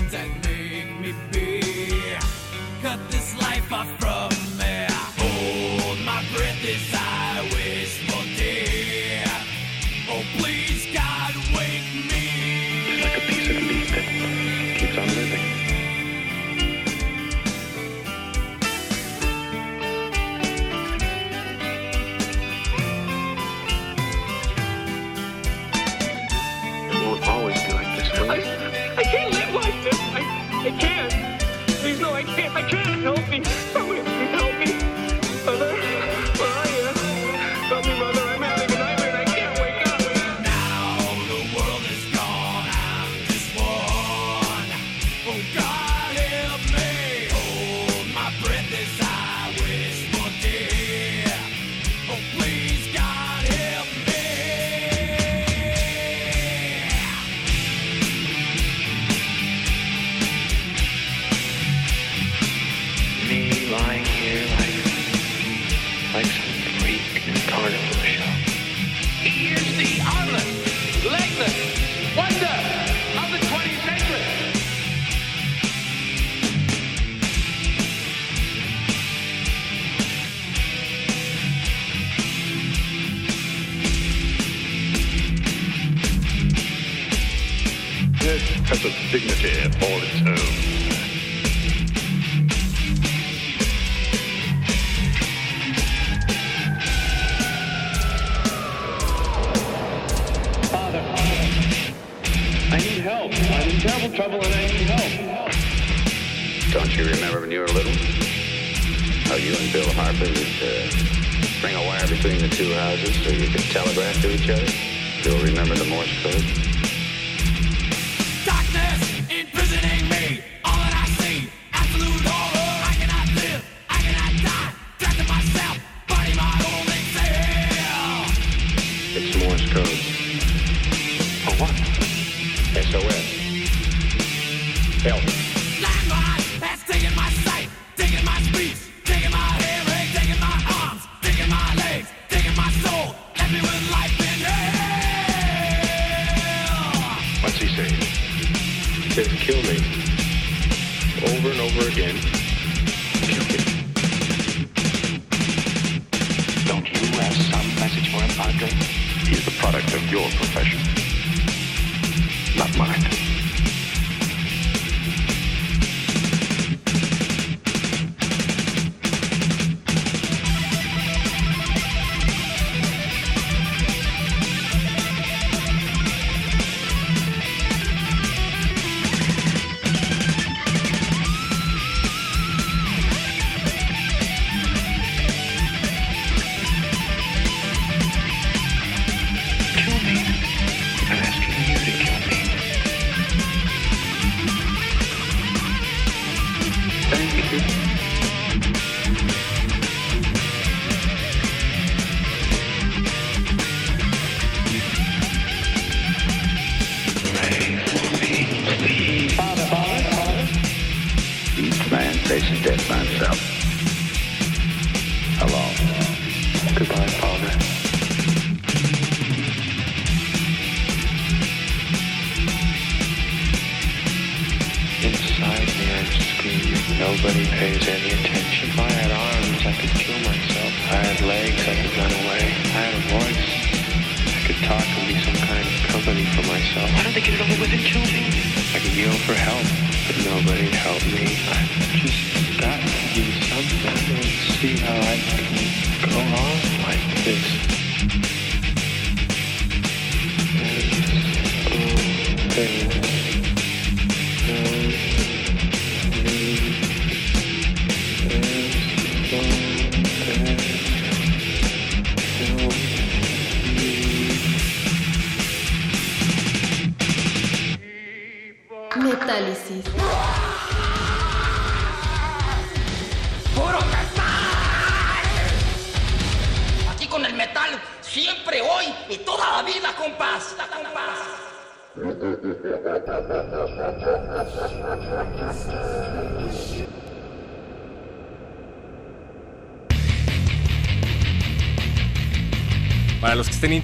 S10: dignity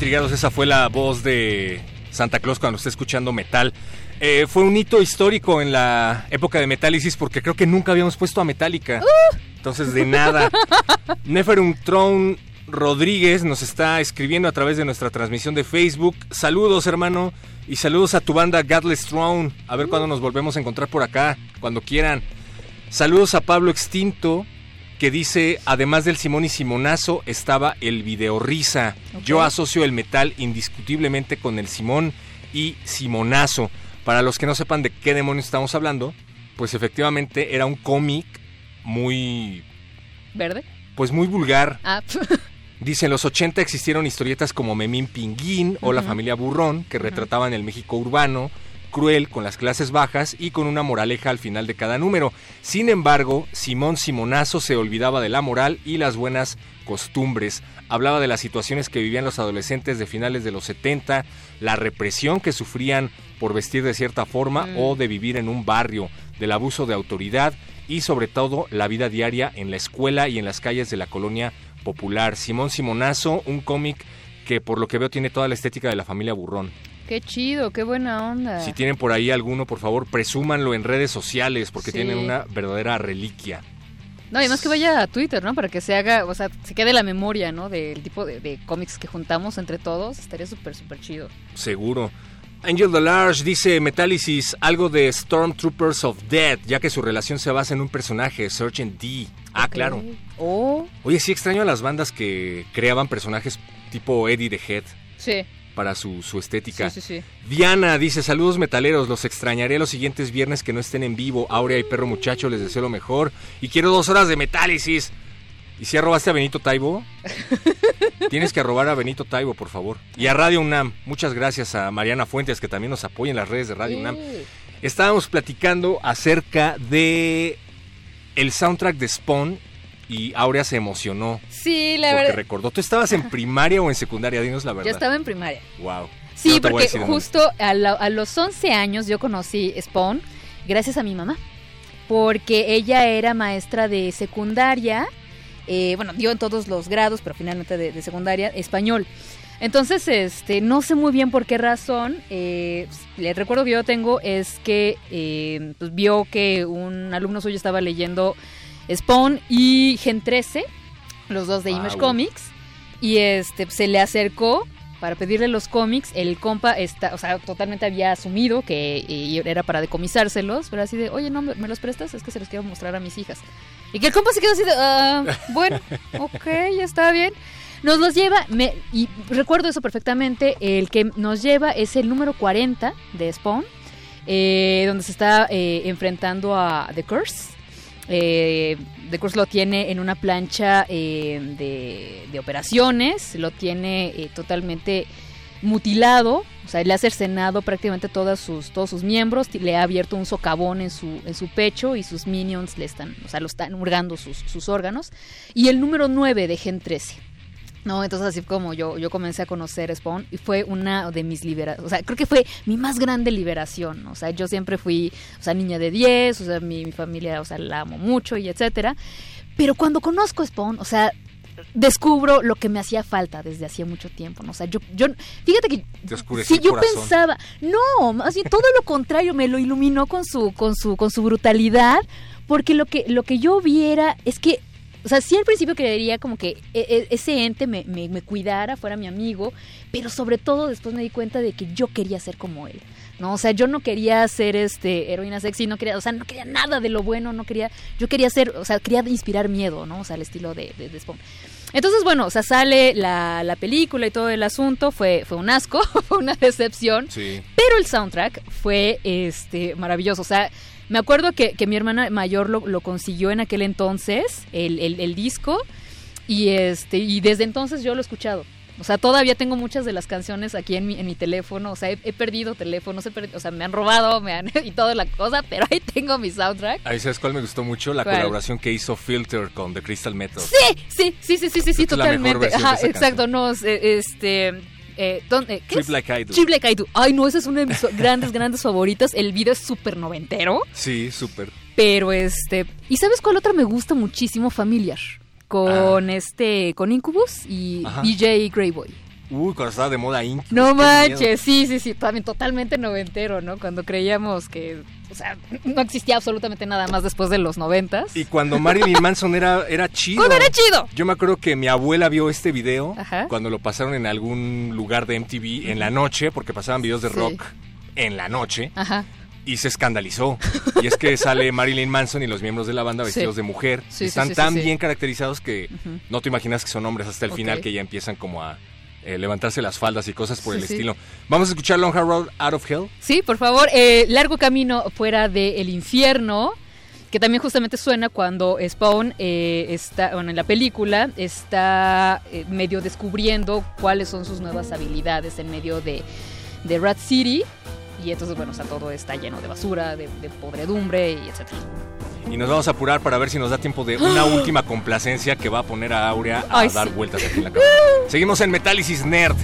S4: intrigados, esa fue la voz de Santa Claus cuando esté escuchando metal. Eh, fue un hito histórico en la época de Metálisis porque creo que nunca habíamos puesto a Metallica. Entonces, de nada. (laughs) Neferum Throne Rodríguez nos está escribiendo a través de nuestra transmisión de Facebook. Saludos, hermano. Y saludos a tu banda Godless Throne. A ver cuándo nos volvemos a encontrar por acá, cuando quieran. Saludos a Pablo Extinto, que dice, además del Simón y Simonazo, estaba el video risa. Yo asocio el metal indiscutiblemente con el Simón y Simonazo. Para los que no sepan de qué demonios estamos hablando, pues efectivamente era un cómic muy,
S5: ¿Verde?
S4: pues muy vulgar.
S5: Ah, (laughs)
S4: Dice, en los 80 existieron historietas como Memín Pinguín o La familia Burrón, que retrataban el México urbano, cruel, con las clases bajas y con una moraleja al final de cada número. Sin embargo, Simón Simonazo se olvidaba de la moral y las buenas costumbres. Hablaba de las situaciones que vivían los adolescentes de finales de los 70, la represión que sufrían por vestir de cierta forma
S5: Mm.
S4: o de vivir en un barrio, del abuso de autoridad y sobre todo la vida diaria en la escuela y en las calles de la colonia popular. Simón Simonazo, un cómic que por lo que veo tiene toda la estética de la familia Burrón.
S5: Qué chido, qué buena onda.
S4: Si tienen por ahí alguno, por favor, presúmanlo en redes sociales porque
S5: Sí.
S4: tienen una verdadera reliquia.
S5: No, y además que vaya a Twitter, ¿no? Para que se haga, o sea, se quede la memoria, ¿no? Del tipo de, de cómics que juntamos entre todos. Estaría súper, súper chido.
S4: Seguro. Angel Delarge dice Metálisis algo de Stormtroopers of Death, ya que su relación se basa en un personaje, Sergeant D. Ah, claro.
S5: Oh,
S4: Oye, sí extraño a las bandas que creaban personajes tipo Eddie the Head
S5: sí.
S4: Para su, su estética.
S5: Sí, sí, sí.
S4: Diana dice, saludos metaleros, los extrañaré los siguientes viernes que no estén en vivo. Aurea y Perro Muchacho, les deseo lo mejor. Y quiero dos horas de Metálisis. ¿Y si arrobaste a Benito Taibo? (laughs) Tienes que arrobar a Benito Taibo, por favor. Y a Radio UNAM. Muchas gracias a Mariana Fuentes, que también nos apoya en las redes de Radio UNAM. Estábamos platicando acerca de el soundtrack de Spawn y Aurea se emocionó
S5: Sí, la
S4: porque
S5: verdad.
S4: recordó. ¿Tú estabas en primaria o en secundaria? Dinos la verdad.
S5: Yo estaba en primaria.
S4: Wow.
S5: Sí,
S4: No a
S5: porque justo a, la- a los 11 años yo conocí Spawn gracias a mi mamá. Porque ella era maestra de secundaria, eh, bueno, dio en todos los grados, pero finalmente de, de secundaria, español. Entonces, este, no sé muy bien por qué razón. eh, el recuerdo que yo tengo es que eh, pues, vio que un alumno suyo estaba leyendo Spawn y Gen 13, los dos de Image
S11: Wow.
S5: Comics, y este se le acercó para pedirle los cómics. El compa está, o sea, totalmente había asumido que eh, era para decomisárselos, pero así de, oye, no, ¿me, los prestas? Es que se los quiero mostrar a mis hijas. Y que el compa se quedó así de, "Ah, bueno, (laughs) ok, ya está bien. Nos los lleva, me- y recuerdo eso perfectamente, el que nos lleva es el número 40 de Spawn, eh, donde se está eh, enfrentando a The Curse. Eh, The Curse lo tiene en una plancha eh, de, operaciones, lo tiene eh, totalmente mutilado, o sea, le ha cercenado prácticamente todas sus, todos sus miembros, le ha abierto un socavón en su, en su pecho y sus minions le están, o sea, lo están hurgando sus, sus órganos. Y el número 9 de Gen 13. No, entonces así como yo, yo comencé a conocer Spawn y fue una de mis liberaciones, o sea, creo que fue mi más grande liberación, o sea, yo siempre fui, o sea, niña de 10, o sea, mi, mi familia, o sea, la amo mucho y etcétera, pero cuando conozco Spawn, o sea, descubro lo que me hacía falta desde hacía mucho tiempo, ¿no? O sea, yo, yo fíjate que si yo
S4: corazón.
S5: pensaba, no, más bien todo lo contrario, me lo iluminó con su, con su, con su brutalidad, porque lo que, lo que yo viera es que, o sea, sí al principio creería como que e- e- ese ente me, me, me cuidara, fuera mi amigo, pero sobre todo después me di cuenta de que yo quería ser como él. No, o sea, yo no quería ser este heroína sexy, no quería, o sea, no quería nada de lo bueno, no quería, yo quería ser, o sea, quería inspirar miedo, ¿no? O sea, al estilo de, de, de Spawn. Entonces, bueno, o sea, sale la, la película y todo el asunto, fue, fue un asco, (laughs) fue una decepción.
S4: Sí.
S5: Pero el soundtrack fue este maravilloso. O sea, me acuerdo que, que mi hermana mayor lo, lo consiguió en aquel entonces, el, el- el disco, y este, y desde entonces yo lo he escuchado. O sea, todavía tengo muchas de las canciones aquí en mi, en mi teléfono. O sea, he, he perdido teléfonos, he o sea, me han robado, me han (laughs) y toda la cosa, pero ahí tengo mi soundtrack.
S4: Ahí sabes cuál me gustó mucho, la
S5: ¿Cuál?
S4: colaboración que hizo Filter con The Crystal Method.
S5: Sí, sí, sí, sí, sí, sí, sí, totalmente. Ajá, exacto, no, eh, este... Eh, ¿dónde- ¿qué
S4: Trip
S5: es?
S4: Like I Do.
S5: Trip Like I Do. Ay, no, esa es una de mis grandes, grandes favoritas. El video es súper noventero.
S4: Sí, súper.
S5: Pero este. ¿Y sabes cuál otra me gusta muchísimo? Familiar. Con este. Con Incubus y
S4: Ajá.
S5: DJ Greyboy.
S4: Uy, cuando estaba de moda Incubus.
S5: No manches, sí, sí, sí, también totalmente noventero, ¿no? Cuando creíamos que, o sea, no existía absolutamente nada más después de los noventas.
S4: Y cuando Marilyn (laughs) Manson era, era chido.
S5: ¿Cuándo era chido?
S4: Yo me acuerdo que mi abuela vio este video
S5: Ajá.
S4: cuando lo pasaron en algún lugar de MTV en la noche, porque pasaban videos de
S5: Sí.
S4: rock en la noche.
S5: Ajá.
S4: Y se escandalizó. Y es que (laughs) sale Marilyn Manson y los miembros de la banda
S5: Sí.
S4: vestidos de mujer.
S5: Sí,
S4: están
S5: sí,
S4: tan bien caracterizados que no te imaginas que son hombres hasta el final que ya empiezan como a eh, levantarse las faldas y cosas por
S5: Sí,
S4: el
S5: sí.
S4: estilo. Vamos a escuchar Long Hard Road Out of Hell.
S5: Sí, por favor, eh, largo camino fuera del infierno, que también justamente suena cuando Spawn eh, está, bueno, en la película está medio descubriendo cuáles son sus nuevas habilidades en medio de, de Rat City. Y entonces, bueno, o sea, todo está lleno de basura, de, de podredumbre y etcétera.
S4: Y nos vamos a apurar para ver si nos da tiempo de una (gasps) última complacencia que va a poner a Aurea a
S5: Ay,
S4: dar
S5: sí.
S4: vueltas aquí en la cama. (laughs) Seguimos en Metálisis Nerd.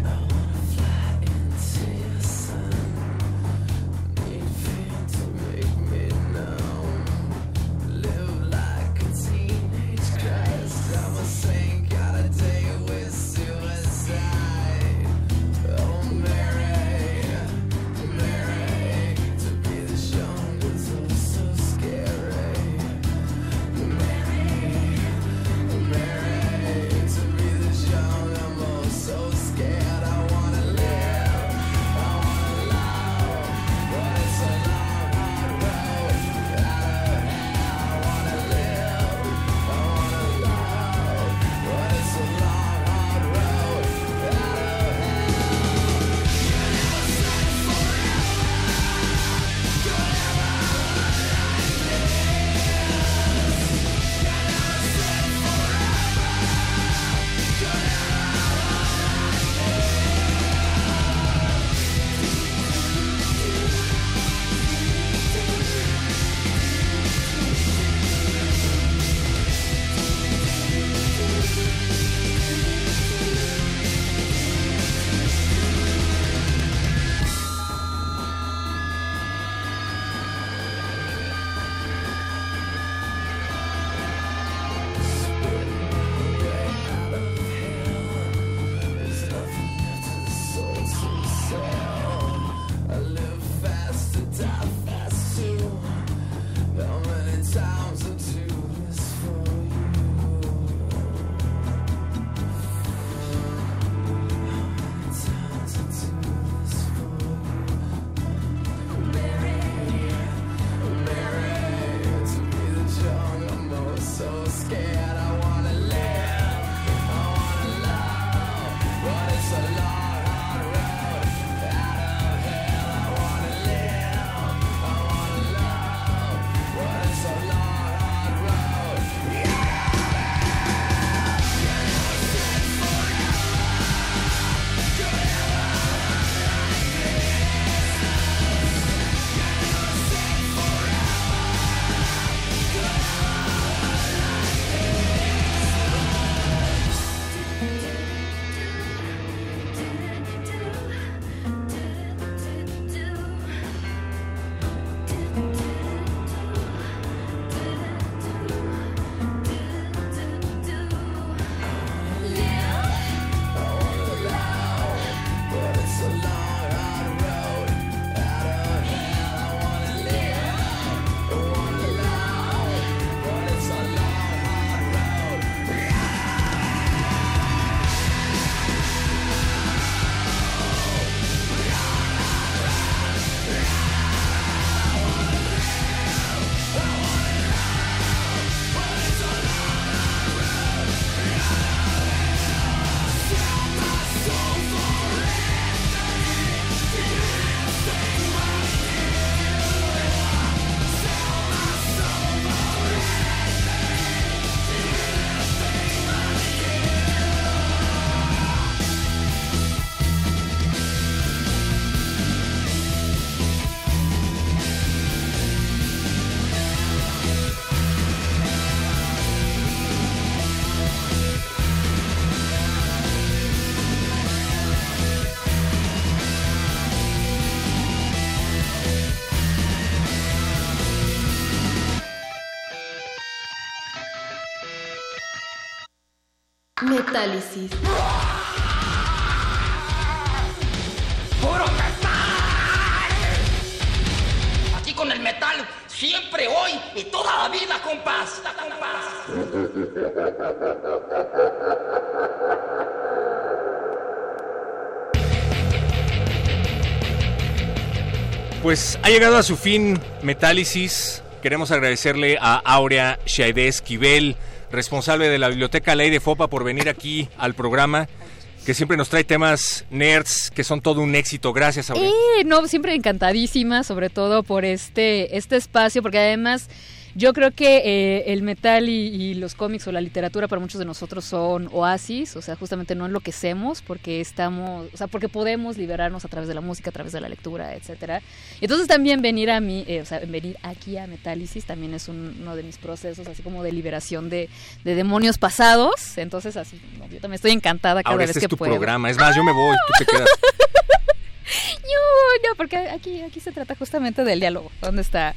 S6: Metálisis.
S7: ¡Puro metal! Aquí con el metal, siempre, hoy y toda la vida, compás.
S4: Pues ha llegado a su fin Metálisis. Queremos agradecerle a Aurea Shaide Esquivel, responsable de la Biblioteca Ley de Fopa, por venir aquí al programa, que siempre nos trae temas nerds que son todo un éxito. Gracias, Aurea.
S5: Eh, no, siempre encantadísima, sobre todo por este, este espacio, porque además yo creo que eh, el metal y, y los cómics o la literatura para muchos de nosotros son oasis, o sea, justamente no enloquecemos porque estamos, o sea, porque podemos liberarnos a través de la música, a través de la lectura, etcétera. Y Entonces también venir a mí, eh, o sea, venir aquí a Metálisis también es un- uno de mis procesos, así como de liberación de, de demonios pasados. Entonces así, no, yo también estoy encantada cada
S4: Ahora
S5: vez
S4: este
S5: que
S4: es tu
S5: puedo.
S4: programa. Es más, yo me voy, tú te quedas. (laughs)
S5: No, no, porque aquí, aquí se trata justamente del diálogo. ¿Dónde está?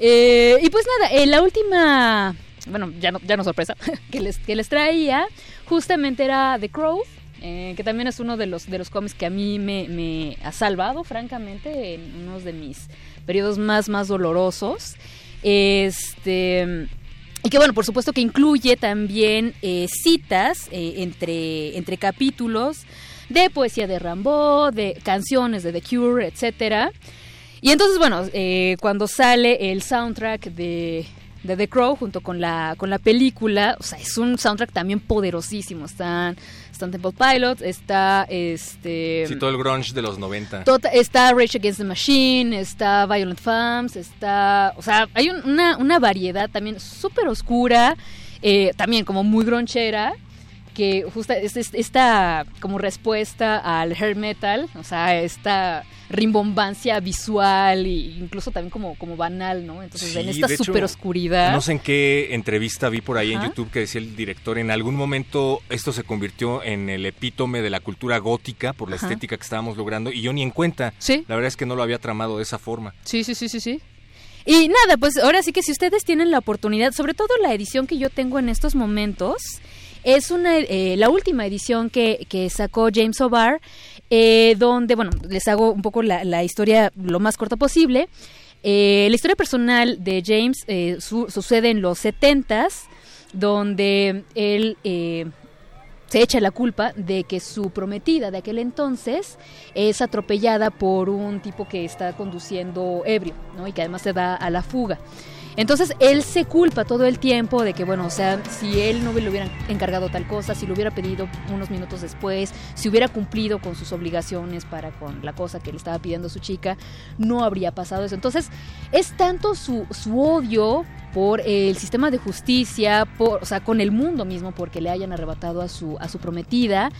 S5: Eh, y pues nada, eh, la última, bueno, ya no, ya no sorpresa, (laughs) que les, que les traía justamente era The Crow, eh, que también es uno de los, de los cómics que a mí me, ha salvado, francamente, en unos de mis periodos más, más dolorosos. Este. Y que bueno, por supuesto que incluye también eh, citas eh, entre, entre capítulos de poesía de Rambo, de canciones de The Cure, etcétera. Y entonces, bueno, eh, cuando sale el soundtrack de, de The Crow junto con la, con la película, o sea, es un soundtrack también poderosísimo. Están, están Temple Pilots, está este...
S4: Sí, todo el grunge de los 90.
S5: Tota- está Rage Against the Machine, está Violent Femmes, está... O sea, hay un- una, una variedad también súper oscura, eh, también como muy gronchera, que justa es, es- esta como respuesta al hair metal, o sea, esta rimbombancia visual e incluso también como, como banal, ¿no? Entonces, en esta
S4: hecho,
S5: super oscuridad.
S4: No sé en qué entrevista vi por ahí en. YouTube que decía el director, en algún momento esto se convirtió en el epítome de la cultura gótica por la
S5: Ajá.
S4: estética que estábamos logrando y yo ni en cuenta.
S5: Sí.
S4: La verdad es que no lo había tramado de esa forma.
S5: Sí, sí, sí, sí, sí. Y nada, pues ahora sí que si ustedes tienen la oportunidad, sobre todo la edición que yo tengo en estos momentos, es una eh, la última edición que, que sacó James O'Barr, eh, donde, bueno, les hago un poco la, la historia lo más corta posible. Eh, la historia personal de James eh, su- sucede en los 70s, donde él... eh, se echa la culpa de que su prometida de aquel entonces es atropellada por un tipo que está conduciendo ebrio, ¿no? Y que además se da a la fuga. Entonces él se culpa todo el tiempo de que, bueno, o sea, si él no le hubiera encargado tal cosa, si lo hubiera pedido unos minutos después, si hubiera cumplido con sus obligaciones para con la cosa que le estaba pidiendo su chica, no habría pasado eso. Entonces es tanto su, su odio por el sistema de justicia, por, o sea, con el mundo mismo, porque le hayan arrebatado a su, a su prometida,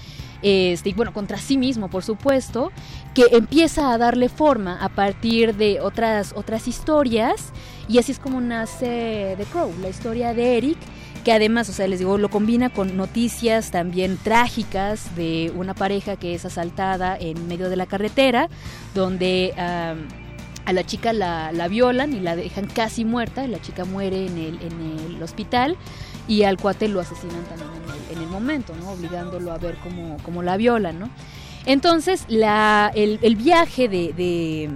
S5: este, y bueno, contra sí mismo, por supuesto, que empieza a darle forma a partir de otras, otras historias, y así es como nace The Crow, la historia de Eric, que además, o sea, les digo, lo combina con noticias también trágicas de una pareja que es asaltada en medio de la carretera, donde... a la chica la, la violan y la dejan casi muerta, la chica muere en el, en el hospital y al cuate lo asesinan también en el, en el momento, ¿no? Obligándolo a ver cómo, cómo la violan, ¿no? Entonces, la, el, el viaje de,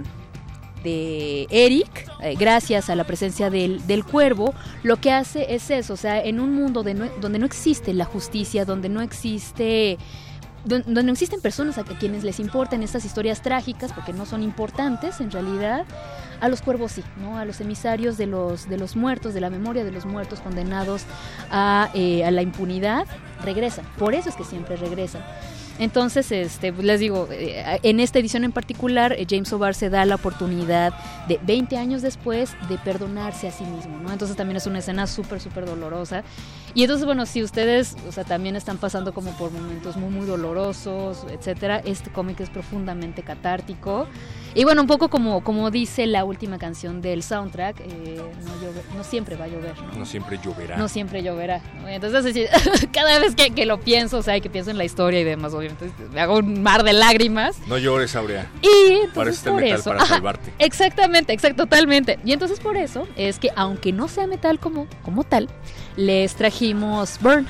S5: de Eric, eh, gracias a la presencia del, del cuervo, lo que hace es eso, o sea, en un mundo donde no existe la justicia, donde no existe don- donde no existen personas a quienes les importan estas historias trágicas porque no son importantes en realidad a los cuervos sí no a los emisarios de los de los muertos de la memoria de los muertos condenados a, eh, a la impunidad regresan. Por eso es que siempre regresan entonces, este, les digo, eh, en esta edición en particular, eh, James O'Barr se da la oportunidad de 20 años después de perdonarse a sí mismo, ¿no? Entonces también es una escena súper, súper dolorosa. Y entonces, bueno, si ustedes, o sea, también están pasando como por momentos muy, muy dolorosos, etcétera, este cómic es profundamente catártico. Y bueno, un poco como, como dice la última canción del soundtrack, eh, no, llove- no siempre va a llover, ¿no?
S4: No siempre lloverá.
S5: No siempre lloverá. ¿no? Entonces, (laughs) cada vez que, que lo pienso, o sea, que pienso en la historia y demás, obviamente, me hago un mar de lágrimas.
S4: No llores, Aurea.
S5: Y entonces
S4: el
S5: por
S4: metal,
S5: eso,
S4: para
S5: Ajá,
S4: salvarte.
S5: exactamente, exacto, totalmente. Y entonces por eso es que aunque no sea metal como, como tal, les trajimos Burn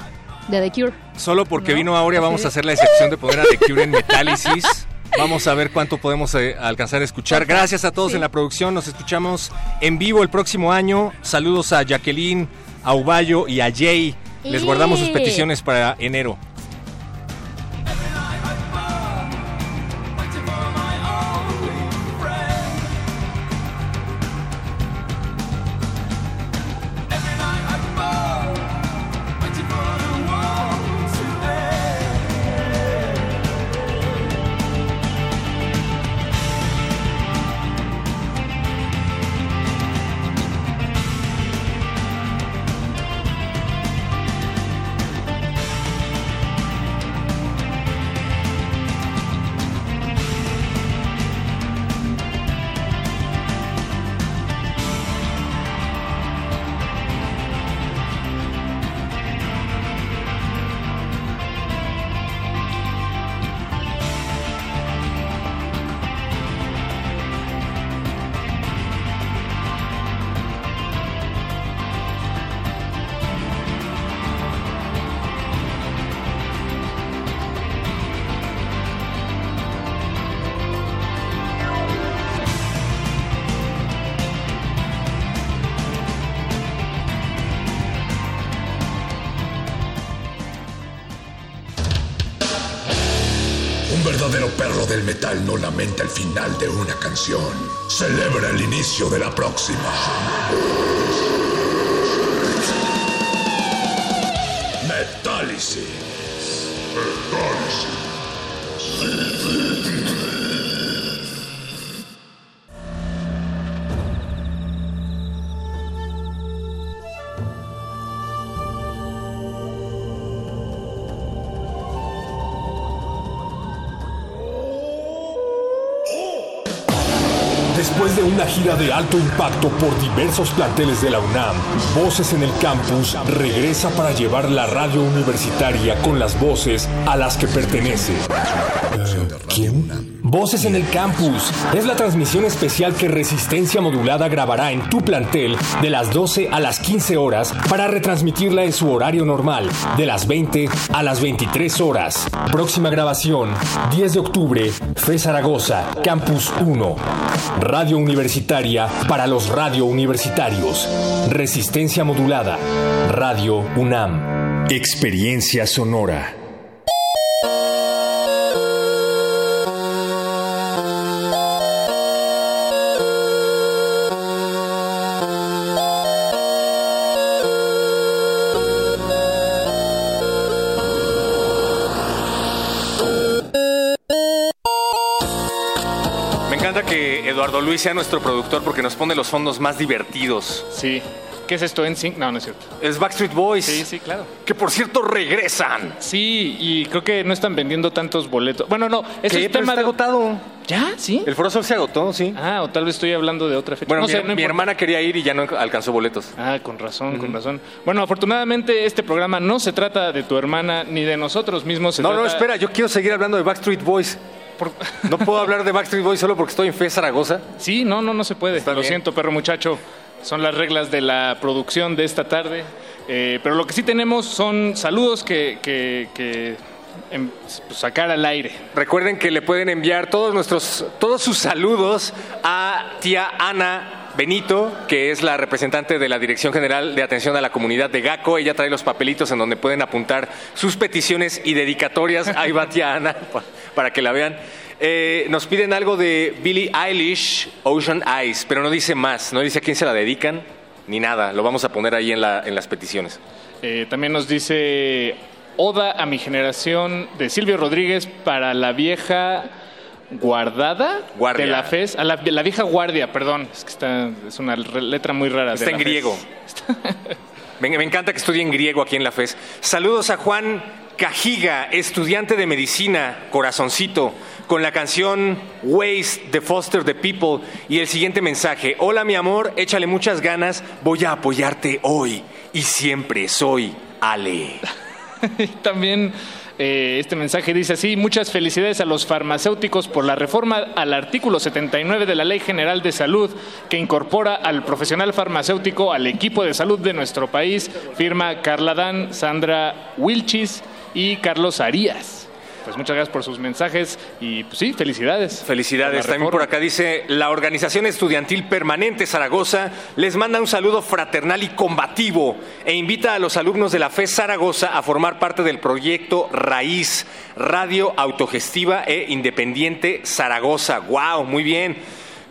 S5: De The Cure.
S4: Solo porque
S5: ¿No?
S4: vino Aurea vamos a hacer la excepción de poner a The Cure en Metálisis. (laughs) Vamos a ver cuánto podemos eh, alcanzar a escuchar. Gracias a todos
S5: Sí.
S4: en la producción. Nos escuchamos en vivo el próximo año. Saludos a Jacqueline, a Uballo y a Jay. Les guardamos sus peticiones para enero.
S1: De una canción. Celebra el inicio de la próxima. Metálisis.
S11: Después de una gira de alto impacto por diversos planteles de la UNAM, Voces en el Campus regresa para llevar la radio universitaria con las voces a las que pertenece. ¿Quién? Voces en el Campus es la transmisión especial que Resistencia Modulada grabará en tu plantel de las 12 a las 15 horas para retransmitirla en su horario normal, de las 20 a las 23 horas. Próxima grabación, 10 de octubre, FE Zaragoza, Campus 1. Radio Universitaria para los radio universitarios. Resistencia modulada. Radio UNAM. Experiencia sonora.
S4: Eduardo Luis sea nuestro productor porque nos pone los fondos más divertidos.
S12: Sí. ¿Qué es esto? ¿NSYNC? No, no es cierto.
S4: Es Backstreet Boys.
S12: Sí, sí, claro.
S4: Que por cierto regresan.
S12: Sí, y creo que no están vendiendo tantos boletos. Bueno, no, eso
S4: ¿Qué?
S12: es tema
S4: está
S12: de...
S4: agotado.
S12: ¿Ya? ¿Sí?
S4: El Foro Sol se agotó, sí.
S12: Ah, o tal vez estoy hablando de otra fecha.
S4: Bueno,
S12: no
S4: mi,
S12: sé, no
S4: mi
S12: importa.
S4: hermana quería ir y ya no alcanzó boletos.
S12: Ah, con razón, con razón. Bueno, afortunadamente este programa no se trata de tu hermana ni de nosotros mismos. se
S4: No, no, espera, yo quiero seguir hablando de Backstreet Boys. (laughs) No puedo hablar de Backstreet Boys solo porque estoy en FE Zaragoza.
S12: Sí, no, no, no se puede. Lo
S4: bien.
S12: siento, perro muchacho. Son las reglas de la producción de esta tarde. Eh, pero lo que sí tenemos son saludos que, que- que, em, pues, sacar al aire.
S4: Recuerden que le pueden enviar todos nuestros, todos sus saludos a tía Ana Benito, que es la representante de la Dirección General de Atención a la Comunidad de GACO. Ella trae los papelitos en donde pueden apuntar sus peticiones y dedicatorias. Ahí va tía Ana pa- (laughs) para que la vean. Eh, nos piden algo de Billie Eilish, Ocean Eyes, pero no dice más, no dice a quién se la dedican ni nada. Lo vamos a poner ahí en, la- en las peticiones.
S12: Eh, también nos dice Oda a mi generación de Silvio Rodríguez para la vieja guardada
S4: Guardia.
S12: de la FES. A la, la vieja guardia, perdón. Es que está, es una letra muy rara.
S4: Está en griego. (laughs) Me, me encanta que estudien griego aquí en la FES. Saludos a Juan Cajiga, estudiante de medicina, corazoncito, con la canción Waste de Foster the People y el siguiente mensaje. Hola mi amor, échale muchas ganas, voy a apoyarte hoy y siempre soy Ale. (laughs)
S12: Y también Eh, este mensaje dice así, muchas felicidades a los farmacéuticos por la reforma al artículo 79 de la Ley General de Salud que incorpora al profesional farmacéutico al equipo de salud de nuestro país. Firma Carla Dan, Sandra Wilchis y Carlos Arias. Pues muchas gracias por sus mensajes y pues sí, felicidades.
S4: Felicidades. También por acá dice la Organización Estudiantil Permanente Zaragoza les manda un saludo fraternal y combativo e invita a los alumnos de la FES Zaragoza a formar parte del proyecto Raíz, Radio Autogestiva e Independiente Zaragoza. ¡Wow! Muy bien.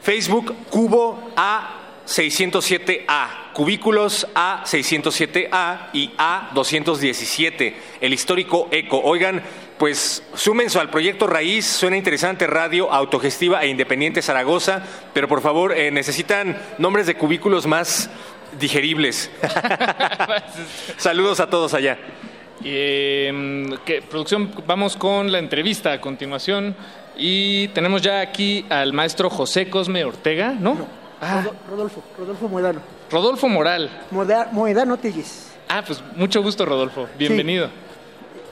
S4: Facebook Cubo A607A, Cubículos A607A y A217, el histórico ECO. Oigan, pues súmense al proyecto Raíz, suena interesante, Radio Autogestiva e Independiente Zaragoza, pero por favor eh, necesitan nombres de cubículos más digeribles. (laughs) Saludos a todos allá.
S12: Eh, ¿qué? producción, vamos con la entrevista a continuación. Y tenemos ya aquí al maestro José Cosme Ortega, ¿no? Ah,
S13: Rodolfo, Rodolfo Moedano.
S12: Rodolfo Moral.
S13: Moeda- Moedano Telles.
S12: Ah, pues mucho gusto, Rodolfo. Bienvenido.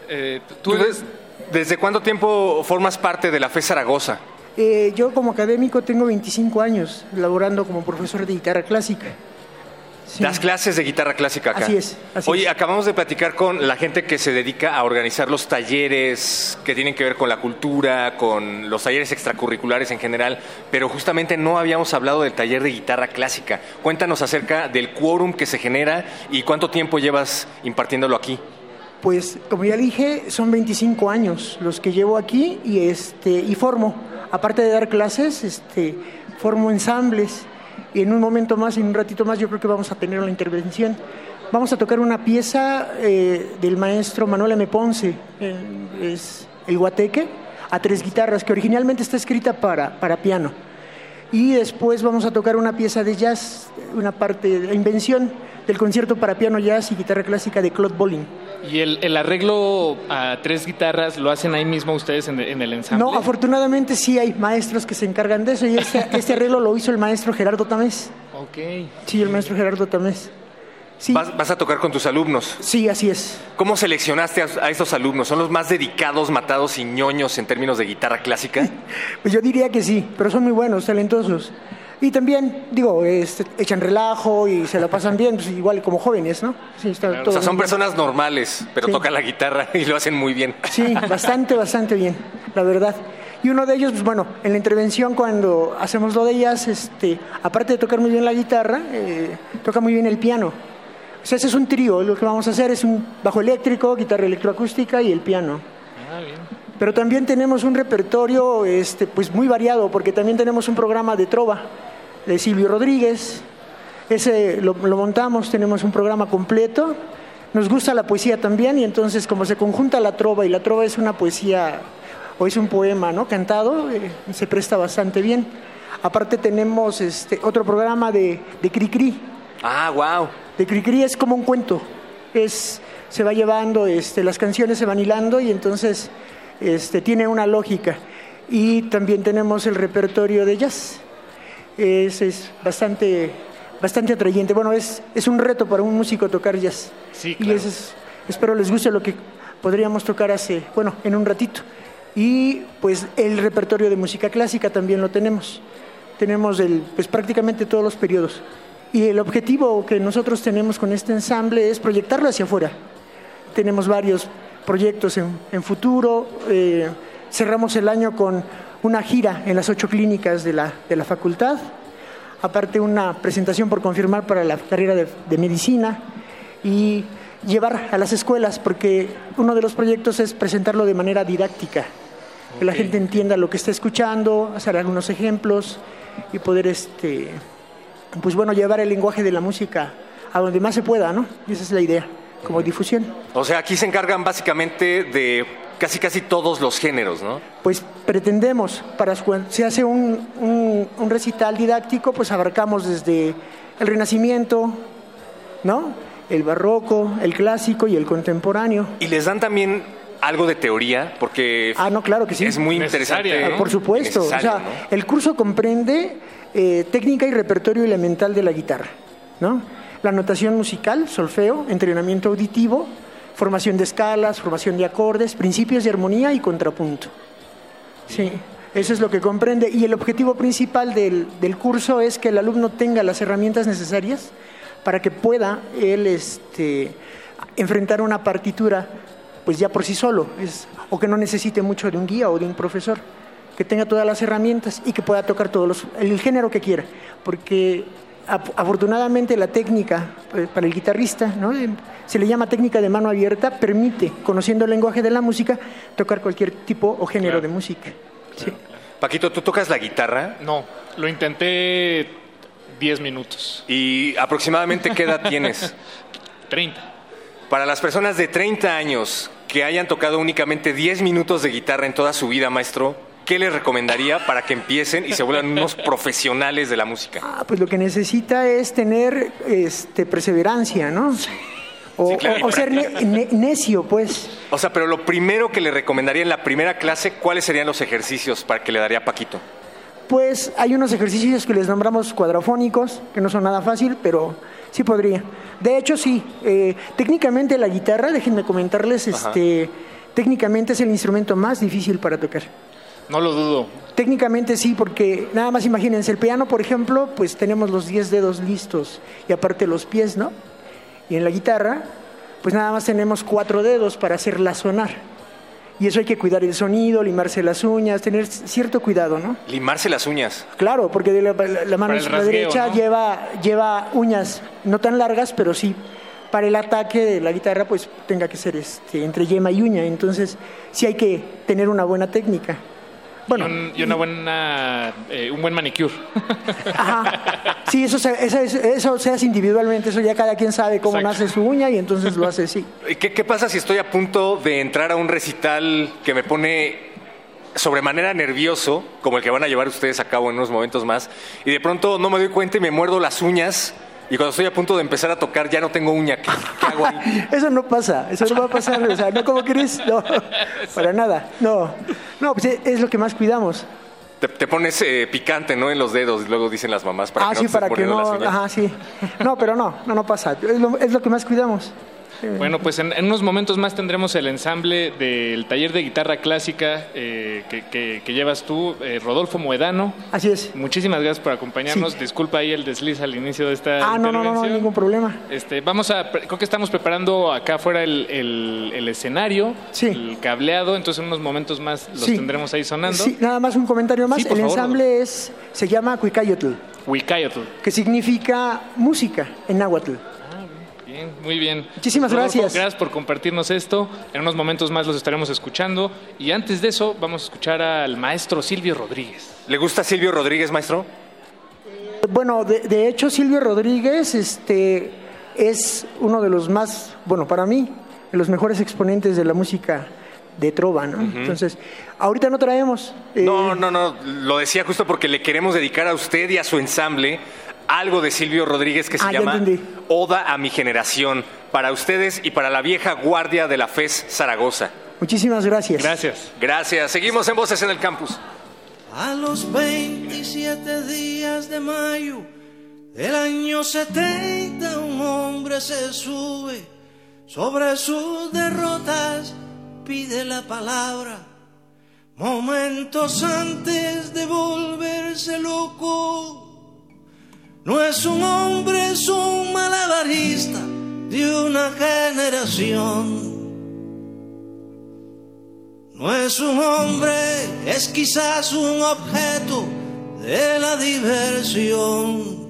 S12: Eh, tú eres...
S4: ¿Desde cuánto tiempo formas parte de la FE Zaragoza?
S13: Eh, yo como académico tengo 25 años laborando como profesor de guitarra clásica. Sí.
S4: Das clases de guitarra clásica acá.
S13: Así es, así
S4: Oye,
S13: es.
S4: acabamos de platicar con la gente que se dedica a organizar los talleres que tienen que ver con la cultura, con los talleres extracurriculares en general, pero justamente no habíamos hablado del taller de guitarra clásica. Cuéntanos acerca del quórum que se genera y cuánto tiempo llevas impartiéndolo aquí.
S13: Pues como ya dije, son 25 años los que llevo aquí y este y formo, aparte de dar clases, este formo ensambles y en un momento más, en un ratito más, yo creo que vamos a tener una intervención. Vamos a tocar una pieza eh, del maestro Manuel M. Ponce, eh, es el Guateque, a tres guitarras, que originalmente está escrita para, para piano. Y después vamos a tocar una pieza de jazz, una parte de invención del concierto para piano, jazz y guitarra clásica de Claude Bolling.
S12: ¿Y el, el arreglo a tres guitarras lo hacen ahí mismo ustedes en, en el ensamble?
S13: No, afortunadamente sí hay maestros que se encargan de eso y este, (laughs) este arreglo lo hizo el maestro Gerardo Tamés.
S12: Ok.
S13: Sí, el maestro Gerardo Tamés. Sí,
S4: Vas, vas a tocar con tus alumnos.
S13: sí, así es.
S4: ¿Cómo seleccionaste a, a estos alumnos? ¿Son los más dedicados, matados y ñoños en términos de guitarra clásica? (laughs)
S13: Pues yo diría que sí, pero son muy buenos, talentosos. Y también, digo, este, echan relajo y se la pasan bien, pues igual como jóvenes, ¿no? Sí, está
S4: O
S13: todo
S4: sea, son
S13: bien.
S4: personas normales, pero
S13: Sí.
S4: tocan la guitarra (laughs) y lo hacen muy bien.
S13: Sí, bastante, bastante bien, la verdad. Y uno de ellos, pues bueno, en la intervención cuando hacemos lo de ellas, este, aparte de tocar muy bien la guitarra, eh, toca muy bien el piano. Ese es un trío, lo que vamos a hacer es un bajo eléctrico, guitarra electroacústica y el piano.
S12: Ah, bien.
S13: Pero también tenemos un repertorio este, pues muy variado, porque también tenemos un programa de trova de Silvio Rodríguez. Ese lo, lo montamos, tenemos un programa completo. Nos gusta la poesía también, y entonces, como se conjunta la trova, y la trova es una poesía o es un poema ¿no? cantado, eh, se presta bastante bien. Aparte, tenemos este, otro programa de, de Cricri.
S4: Ah, wow.
S13: De Cricri es como un cuento. Es, se va llevando, este, las canciones se van hilando y entonces este, tiene una lógica. Y también tenemos el repertorio de jazz. Es, es bastante, bastante atrayente. Bueno, es, es un reto para un músico tocar jazz.
S12: Sí,
S13: Y
S12: claro.
S13: eso es- espero les guste lo que podríamos tocar hace, bueno, en un ratito. Y pues el repertorio de música clásica también lo tenemos. Tenemos el, pues prácticamente todos los periodos. Y el objetivo que nosotros tenemos con este ensamble es proyectarlo hacia afuera. Tenemos varios proyectos en, en futuro. eh, cerramos el año con una gira en las ocho clínicas de la, de la facultad. Aparte una presentación por confirmar para la carrera de, de medicina y llevar a las escuelas, porque uno de los proyectos es presentarlo de manera didáctica, que la gente entienda lo que está escuchando, hacer algunos ejemplos y poder, este, pues bueno, llevar el lenguaje de la música a donde más se pueda, ¿no? Y esa es la idea, como difusión.
S4: O sea, aquí se encargan básicamente de casi casi todos los géneros, ¿no?
S13: Pues pretendemos, para cu- si hace un, un- un recital didáctico, pues abarcamos desde el Renacimiento, ¿no? El barroco, el clásico y el contemporáneo.
S4: Y les dan también algo de teoría, porque
S13: Ah, no, claro que sí.
S4: es muy
S12: Necesaria,
S4: interesante.
S13: Por supuesto. O sea,
S4: ¿no?
S13: el curso comprende eh, técnica y repertorio elemental de la guitarra, ¿no? La notación musical, solfeo, entrenamiento auditivo, formación de escalas, formación de acordes, principios de armonía y contrapunto. Sí, eso es lo que comprende. Y el objetivo principal del, del curso es que el alumno tenga las herramientas necesarias para que pueda él este, enfrentar una partitura pues ya por sí solo, es, o que no necesite mucho de un guía o de un profesor, que tenga todas las herramientas y que pueda tocar todos los, el género que quiera, porque afortunadamente la técnica pues, para el guitarrista, ¿no? Eh, se le llama técnica de mano abierta, permite, conociendo el lenguaje de la música, tocar cualquier tipo o género de música. Sí.
S4: Paquito, ¿tú tocas la guitarra?
S12: No, lo intenté 10 minutos.
S4: ¿Y aproximadamente qué edad tienes? (laughs)
S12: 30.
S4: Para las personas de 30 años que hayan tocado únicamente 10 minutos de guitarra en toda su vida, maestro, ¿qué les recomendaría para que empiecen y se vuelvan (laughs) unos profesionales de la música?
S13: Ah, pues lo que necesita es tener este, perseverancia, ¿no? O,
S4: Sí, claro,
S13: o- o ser ne- ne- necio, pues.
S4: O sea, pero lo primero que le recomendaría en la primera clase, ¿cuáles serían los ejercicios para que le daría a Paquito?
S13: Pues hay unos ejercicios que les nombramos cuadrafónicos, que no son nada fácil, pero sí podría. De hecho, sí. eh, técnicamente la guitarra, déjenme comentarles,
S12: Ajá.
S13: este, técnicamente es el instrumento más difícil para tocar.
S12: No lo dudo.
S13: Técnicamente sí, porque nada más imagínense, el piano, por ejemplo, pues tenemos los 10 dedos listos y aparte los pies, ¿no? Y en la guitarra, pues nada más tenemos cuatro dedos para hacerla sonar. Y eso hay que cuidar el sonido, limarse las uñas, tener cierto cuidado, ¿no?
S4: Limarse las uñas.
S13: Claro, porque de la, la- la mano
S4: rasgueo,
S13: derecha
S4: ¿no?
S13: lleva, lleva uñas no tan largas, pero sí para el ataque de la guitarra, pues tenga que ser este, entre yema y uña. Entonces, sí hay que tener una buena técnica. Bueno,
S12: y, un- y una buena, eh, un buen manicure.
S13: Sí, eso se, eso, es- eso se hace individualmente, eso ya cada quien sabe cómo nace su uña y entonces lo hace así.
S4: ¿Y ¿Qué, qué pasa si estoy a punto de entrar a un recital que me pone sobremanera nervioso, como el que van a llevar ustedes a cabo en unos momentos más, y de pronto no me doy cuenta y me muerdo las uñas, y cuando estoy a punto de empezar a tocar ya no tengo uña? ¿Qué, qué hago ahí? (laughs)
S13: Eso no pasa, eso no va a pasar, o sea, no como crees, no, para nada, no, no, pues es- es lo que más cuidamos.
S4: Te, te pones eh, picante, ¿no? En los dedos, luego dicen las mamás, para
S13: ah,
S4: que no
S13: sí,
S4: te
S13: para que no,
S4: las uñas.
S13: ajá, sí, no, pero no, no, no pasa, es lo, es lo que más cuidamos.
S12: Bueno, pues en, en unos momentos más tendremos el ensamble del taller de guitarra clásica eh, que, que- que llevas tú, eh, Rodolfo Moedano.
S13: Así es.
S12: Muchísimas gracias por acompañarnos.
S13: Sí.
S12: Disculpa ahí el desliz al inicio de esta
S13: Ah, no, no, no, no ningún problema.
S12: Este, vamos a, creo que estamos preparando acá afuera el, el- el escenario, el cableado, entonces en unos momentos más los
S13: Sí.
S12: tendremos ahí sonando.
S13: Sí, nada más un comentario más, el
S12: favor.
S13: ensamble es, se llama Cuicayotl,
S12: Huicayotl.
S13: que significa música en náhuatl.
S12: Bien, muy bien.
S13: Muchísimas
S12: Rodolfo,
S13: gracias.
S12: Gracias por compartirnos esto. En unos momentos más los estaremos escuchando. Y antes de eso, vamos a escuchar al maestro Silvio Rodríguez.
S4: ¿Le gusta Silvio Rodríguez, maestro?
S13: Bueno, de, de hecho Silvio Rodríguez este, es uno de los más, bueno, para mí, de los mejores exponentes de la música de trova, ¿no? Entonces, ahorita no traemos. eh,
S4: No, no, no. Lo decía justo porque le queremos dedicar a usted y a su ensamble algo de Silvio Rodríguez que se
S13: Ah,
S4: llama. Oda a mi generación. Para ustedes y para la vieja guardia de la FES Zaragoza.
S13: Muchísimas gracias.
S12: Gracias.
S4: Gracias. Seguimos en Voces en el Campus.
S14: A los 27 días de mayo del año 70 un hombre se sube sobre sus derrotas, pide la palabra. Momentos antes de volverse loco, no es un hombre, es un malabarista de una generación. No es un hombre, es quizás un objeto de la diversión.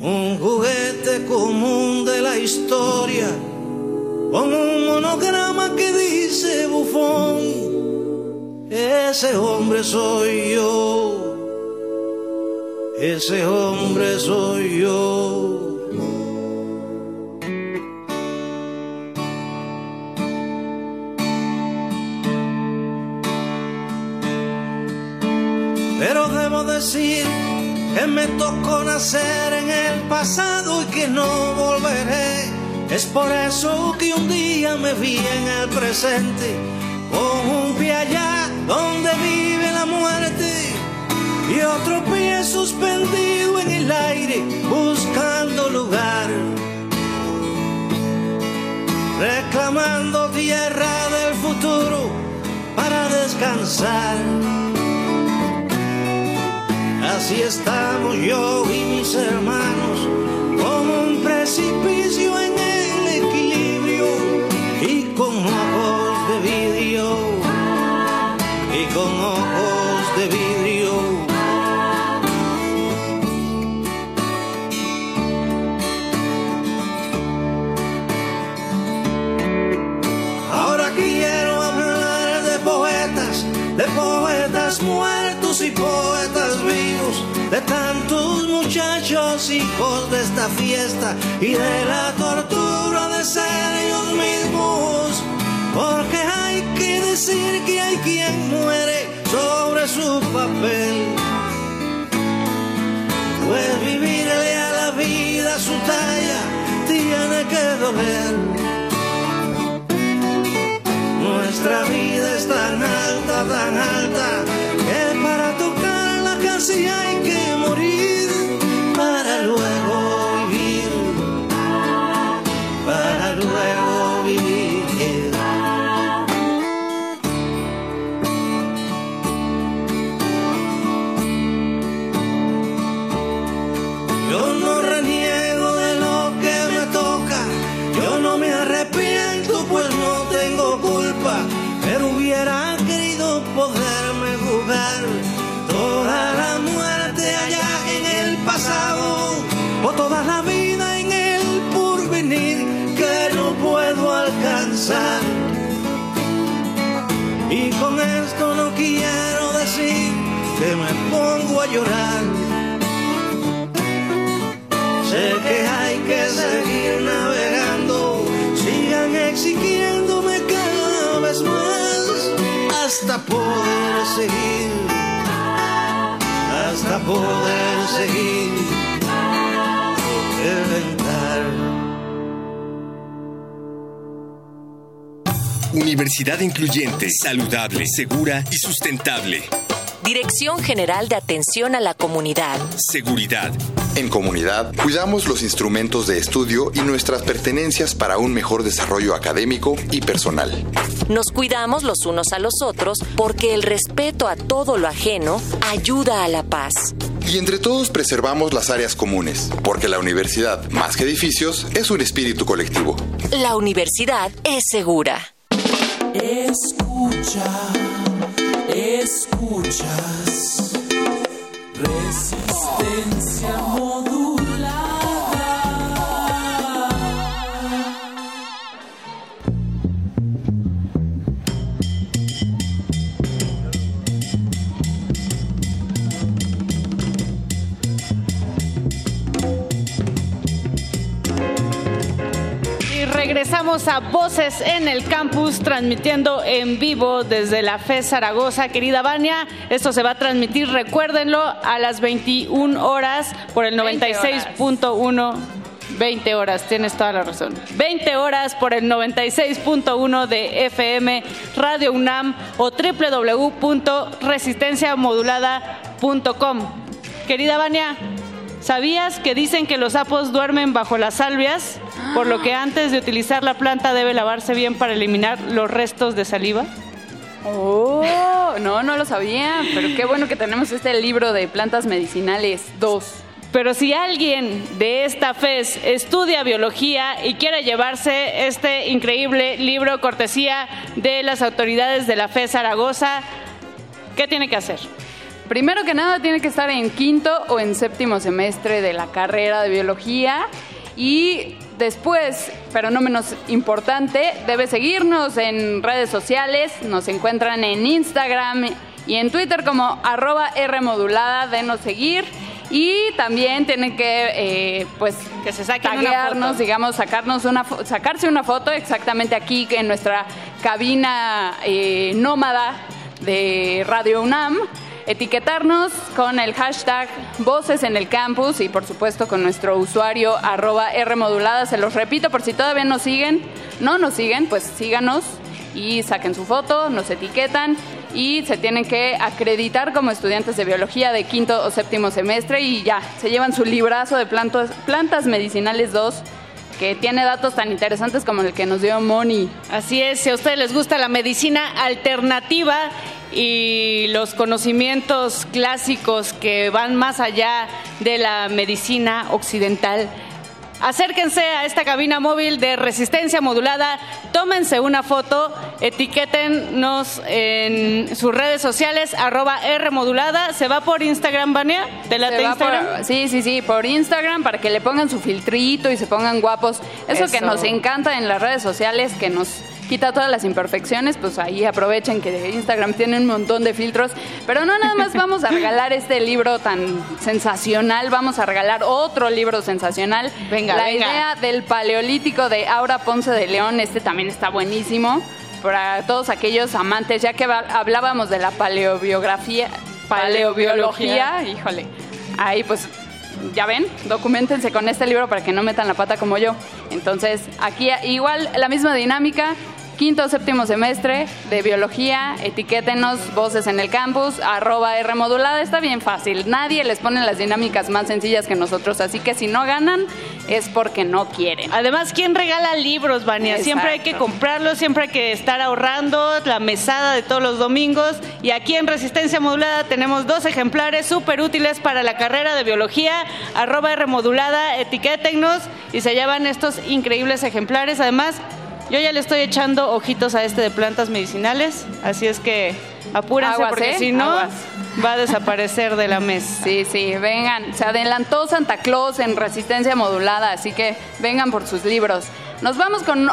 S14: Un juguete común de la historia, con un monograma que dice bufón. Ese hombre soy yo, ese hombre soy yo. Pero debo decir que me tocó nacer en el pasado y que no volveré. Es por eso que un día me vi en el presente, con un pie allá donde vive la muerte y otro pie suspendido en el aire buscando lugar. reclamando tierra del futuro para descansar. Así estamos yo y mis hermanos, como un precipicio en de tantos muchachos hijos de esta fiesta y de la tortura de ser ellos mismos. Porque hay que decir que hay quien muere sobre su papel. Pues vivirle a la vida su talla tiene que doler. Nuestra vida es tan alta, tan alta, que para tocarla casi hay que morir para luego poder seguir, hasta poder seguir, reventar.
S15: Universidad incluyente, saludable, segura y sustentable.
S16: Dirección General de Atención a la Comunidad.
S15: Seguridad.
S17: En comunidad, cuidamos los instrumentos de estudio y nuestras pertenencias para un mejor desarrollo académico y personal.
S16: Nos cuidamos los unos a los otros porque el respeto a todo lo ajeno ayuda a la paz.
S17: Y entre todos preservamos las áreas comunes, porque la universidad, más que edificios, es un espíritu colectivo.
S16: La universidad es segura.
S9: Escucha, escuchas. Resistencia
S18: regresamos a Voces en el Campus, transmitiendo en vivo desde la FE Zaragoza. Querida Vania, esto se va a transmitir, recuérdenlo, a las 21 horas por el 96.1. 20 horas, tienes toda la razón. 20 horas por el 96.1 de FM Radio UNAM o www.resistenciamodulada.com. Querida Vania, ¿sabías que dicen que los sapos duermen bajo las salvias? Por lo que antes de utilizar la planta debe lavarse bien para eliminar los restos de saliva.
S19: Oh, no, no lo sabía, pero qué bueno que tenemos este libro de plantas medicinales 2.
S18: Pero si alguien de esta FES estudia biología y quiere llevarse este increíble libro cortesía de las autoridades de la FES Zaragoza, ¿qué tiene que hacer?
S19: Primero que nada tiene que estar en quinto o en séptimo semestre de la carrera de biología y después, pero no menos importante, debe seguirnos en redes sociales, nos encuentran en Instagram y en Twitter como arroba Rmodulada, denos seguir. Y también tienen que, eh, pues,
S18: que se saquen una
S19: taguearnos,
S18: foto.
S19: digamos, sacarnos una, sacarse una foto exactamente aquí en nuestra cabina eh, nómada de Radio UNAM, etiquetarnos con el hashtag Voces en el Campus y por supuesto con nuestro usuario arroba Rmodulada. Se los repito por si todavía nos siguen, no nos siguen, pues síganos y saquen su foto, nos etiquetan y se tienen que acreditar como estudiantes de biología de quinto o séptimo semestre y ya, se llevan su librazo de plantas, plantas medicinales 2 que tiene datos tan interesantes como el que nos dio Moni.
S18: Así es, si a ustedes les gusta la medicina alternativa y los conocimientos clásicos que van más allá de la medicina occidental, acérquense a esta cabina móvil de resistencia modulada, tómense una foto, etiquétennos en sus redes sociales, arroba R modulada, se va por Instagram, Vania, de la
S19: Se
S18: de
S19: va
S18: Instagram.
S19: por- sí, sí, sí, por Instagram para que le pongan su filtrito y se pongan guapos. Eso, que
S18: Eso.
S19: nos encanta en las redes sociales, que nos quita todas las imperfecciones, pues ahí aprovechen que Instagram tiene un montón de filtros. Pero no nada más vamos a regalar este libro tan sensacional, vamos a regalar otro libro sensacional.
S18: Venga,
S19: La
S18: venga.
S19: idea del paleolítico de Aura Ponce de León, este también está buenísimo. Para todos aquellos amantes, ya que hablábamos de la paleobiografía, paleobiología, híjole, ahí pues ya ven, documentense con este libro para que no metan la pata como yo. Entonces, aquí igual la misma dinámica, quinto o séptimo semestre de biología, etiquétenos voces en el campus, arroba R modulada, está bien fácil. Nadie les pone las dinámicas más sencillas que nosotros, así que si no ganan es porque no quieren.
S18: Además, ¿quién regala libros, Vania? Siempre hay que comprarlos, siempre hay que estar ahorrando la mesada de todos los domingos. Y aquí en Resistencia Modulada tenemos dos ejemplares súper útiles para la carrera de biología. Arroba R modulada, etiquétennos y se llevan estos increíbles ejemplares. Además, yo ya le estoy echando ojitos a este de plantas medicinales, así es que apúrense
S19: Aguas,
S18: porque
S19: ¿eh?
S18: si no
S19: Aguas.
S18: va a desaparecer de la mesa.
S19: Sí, sí, vengan. Se adelantó Santa Claus en resistencia modulada, así que vengan por sus libros. Nos vamos con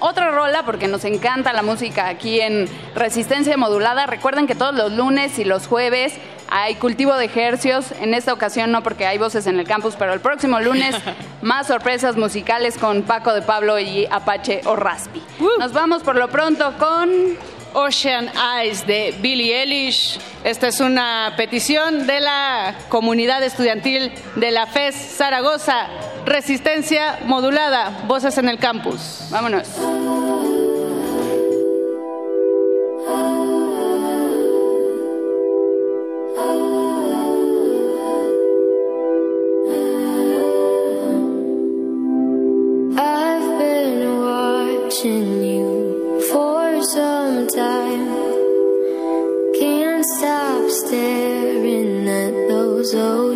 S19: otra rola porque nos encanta la música aquí en resistencia modulada. Recuerden que todos los lunes y los jueves hay cultivo de ejercios. En esta ocasión no porque hay voces en el campus, pero el próximo lunes (laughs) más sorpresas musicales con Paco de Pablo y Apache o Raspi. Nos vamos por lo pronto con...
S18: Ocean Eyes de Billie Eilish. Esta es una petición de la comunidad estudiantil de la FES Zaragoza. Resistencia modulada. Voces en el campus.
S19: Vámonos.
S20: Staring at those ocean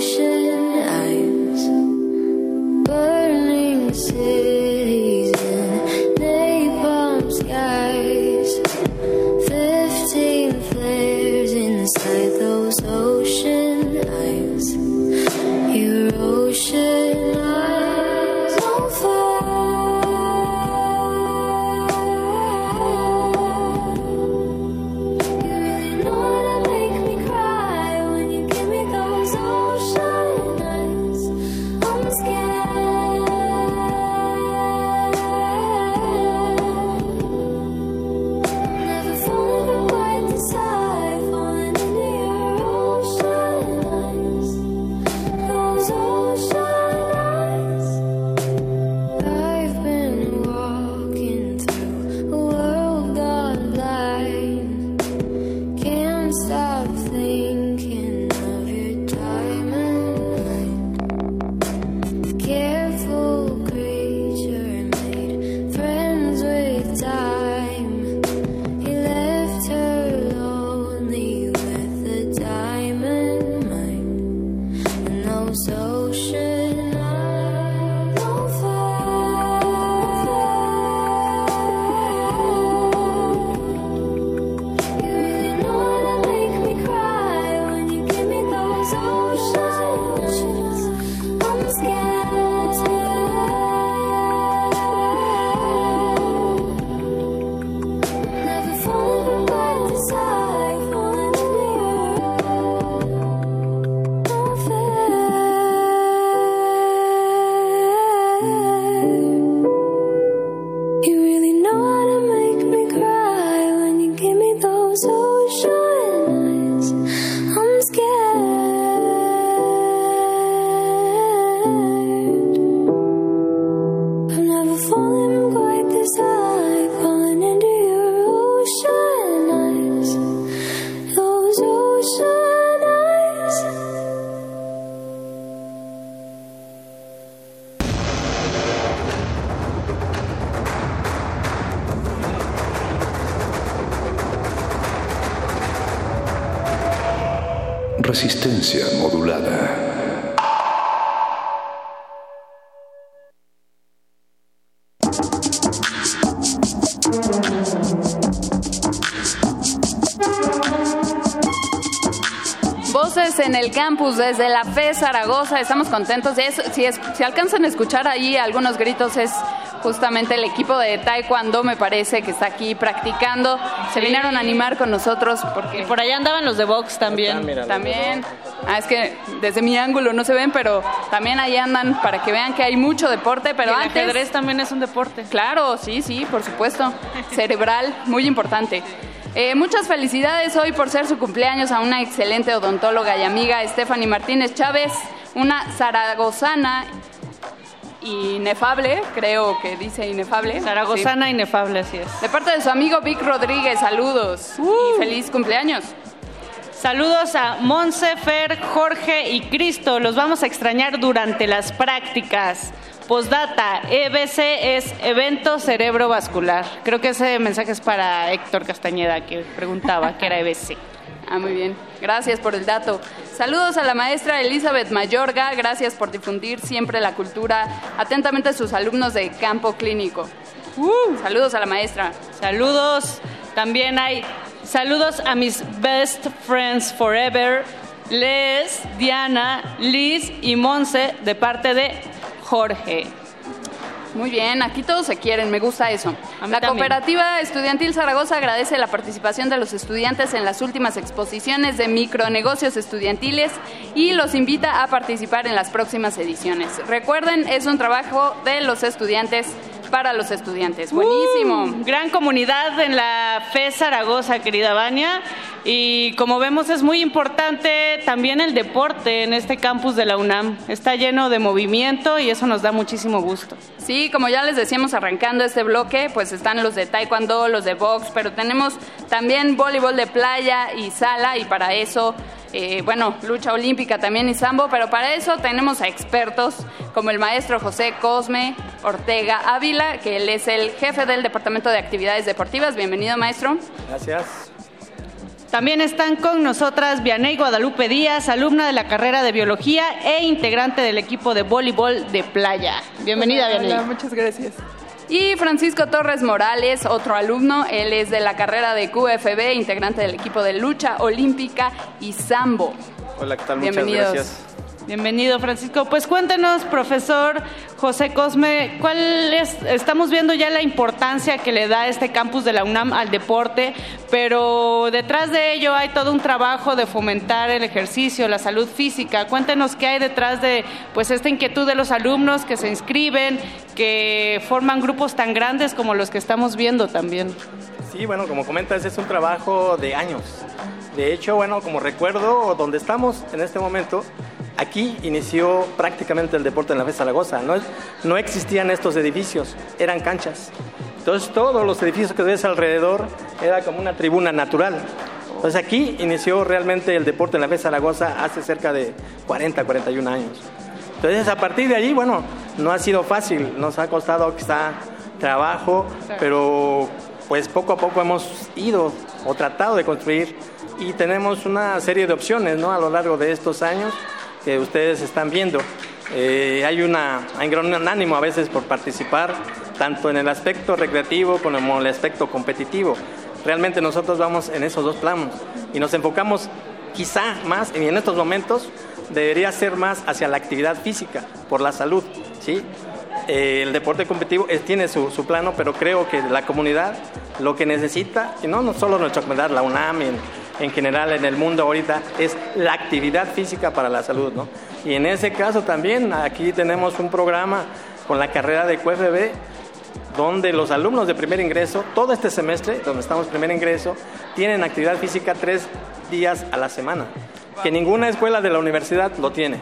S10: Resistencia modulada.
S19: Voces en el campus desde la FE Zaragoza, estamos contentos. si, si alcanzan a escuchar ahí algunos gritos, es justamente el equipo de Taekwondo, me parece, que está aquí practicando. Se vinieron a animar con nosotros porque...
S18: Y por allá andaban los de box también.
S19: También. Ah, es que desde mi ángulo no se ven, pero también ahí andan para que vean que hay mucho deporte, pero
S18: Y el
S19: antes...
S18: ajedrez también es un deporte.
S19: Claro, sí, sí, por supuesto. (laughs) Cerebral, muy importante. Eh, muchas felicidades hoy por ser su cumpleaños a una excelente odontóloga y amiga, Stephanie Martínez Chávez, una zaragozana inefable, creo que dice inefable.
S18: Zaragozana
S19: Sí.
S18: inefable, así es.
S19: De parte de su amigo Vic Rodríguez, saludos y feliz cumpleaños.
S18: Saludos a Monse, Fer, Jorge y Cristo. Los vamos a extrañar durante las prácticas. Postdata, EBC es evento cerebrovascular. Creo que ese mensaje es para Héctor Castañeda, que preguntaba qué era EBC.
S19: Ah, muy bien. Gracias por el dato. Saludos a la maestra Elizabeth Mayorga. Gracias por difundir siempre la cultura. Atentamente sus alumnos de campo clínico. Saludos a la maestra.
S18: Saludos. También hay saludos a mis best friends forever, Les, Diana, Liz y Monse, de parte de Jorge.
S19: Muy bien, aquí todos se quieren, me gusta eso. La
S18: también.
S19: Cooperativa Estudiantil Zaragoza agradece la participación de los estudiantes en las últimas exposiciones de micronegocios estudiantiles y los invita a participar en las próximas ediciones. Recuerden, es un trabajo de los estudiantes para los estudiantes. Buenísimo.
S18: Uh, gran comunidad en la FE Zaragoza, querida Vania. Y como vemos es muy importante también el deporte en este campus de la UNAM. Está lleno de movimiento y eso nos da muchísimo gusto.
S19: Sí, como ya les decíamos arrancando este bloque, pues están los de taekwondo, los de box, pero tenemos también voleibol de playa y sala y para eso, eh, bueno, lucha olímpica también y sambo, pero para eso tenemos a expertos como el maestro José Cosme Ortega Ávila, que él es el jefe del Departamento de Actividades Deportivas. Bienvenido, maestro.
S21: Gracias.
S18: También están con nosotras Vianey Guadalupe Díaz, alumna de la carrera de biología e integrante del equipo de voleibol de playa. Bienvenida,
S19: Hola,
S18: Vianey.
S19: hola,
S22: muchas gracias.
S19: Y Francisco Torres Morales, otro alumno, él es de la carrera de QFB, integrante del equipo de lucha olímpica y sambo.
S21: Hola, ¿qué tal?
S19: Bienvenidos.
S21: Muchas gracias.
S18: Bienvenido, Francisco. Pues cuéntenos, profesor José Cosme, ¿cuál es? Estamos viendo ya la importancia que le da este campus de la UNAM al deporte, pero detrás de ello hay todo un trabajo de fomentar el ejercicio, la salud física. Cuéntenos qué hay detrás de pues esta inquietud de los alumnos que se inscriben, que forman grupos tan grandes como los que estamos viendo también.
S21: Sí, bueno, como comentas, es un trabajo de años. De hecho, bueno, como recuerdo, donde estamos en este momento, aquí inició prácticamente el deporte en la FE Zaragoza. No, no existían estos edificios, eran canchas. Entonces, todos los edificios que ves alrededor era como una tribuna natural. Entonces, aquí inició realmente el deporte en la FE Zaragoza hace cerca de 40, 41 años. Entonces, a partir de allí, bueno, no ha sido fácil, nos ha costado quizá trabajo, pero pues poco a poco hemos ido o tratado de construir y tenemos una serie de opciones ¿no? a lo largo de estos años que ustedes están viendo. Eh, hay, una, hay un gran ánimo a veces por participar, tanto en el aspecto recreativo como en el aspecto competitivo. Realmente nosotros vamos en esos dos planos y nos enfocamos quizá más, y en estos momentos debería ser más hacia la actividad física, por la salud, ¿sí? Eh, el deporte competitivo tiene su, su plano, pero creo que la comunidad lo que necesita, y no, no solo nuestra comunidad, la UNAM, en general en el mundo ahorita, es la actividad física para la salud, ¿no? Y en ese caso también aquí tenemos un programa con la carrera de QFB, donde los alumnos de primer ingreso, todo este semestre, donde estamos primer ingreso, tienen actividad física tres días a la semana, que ninguna escuela de la universidad lo tiene.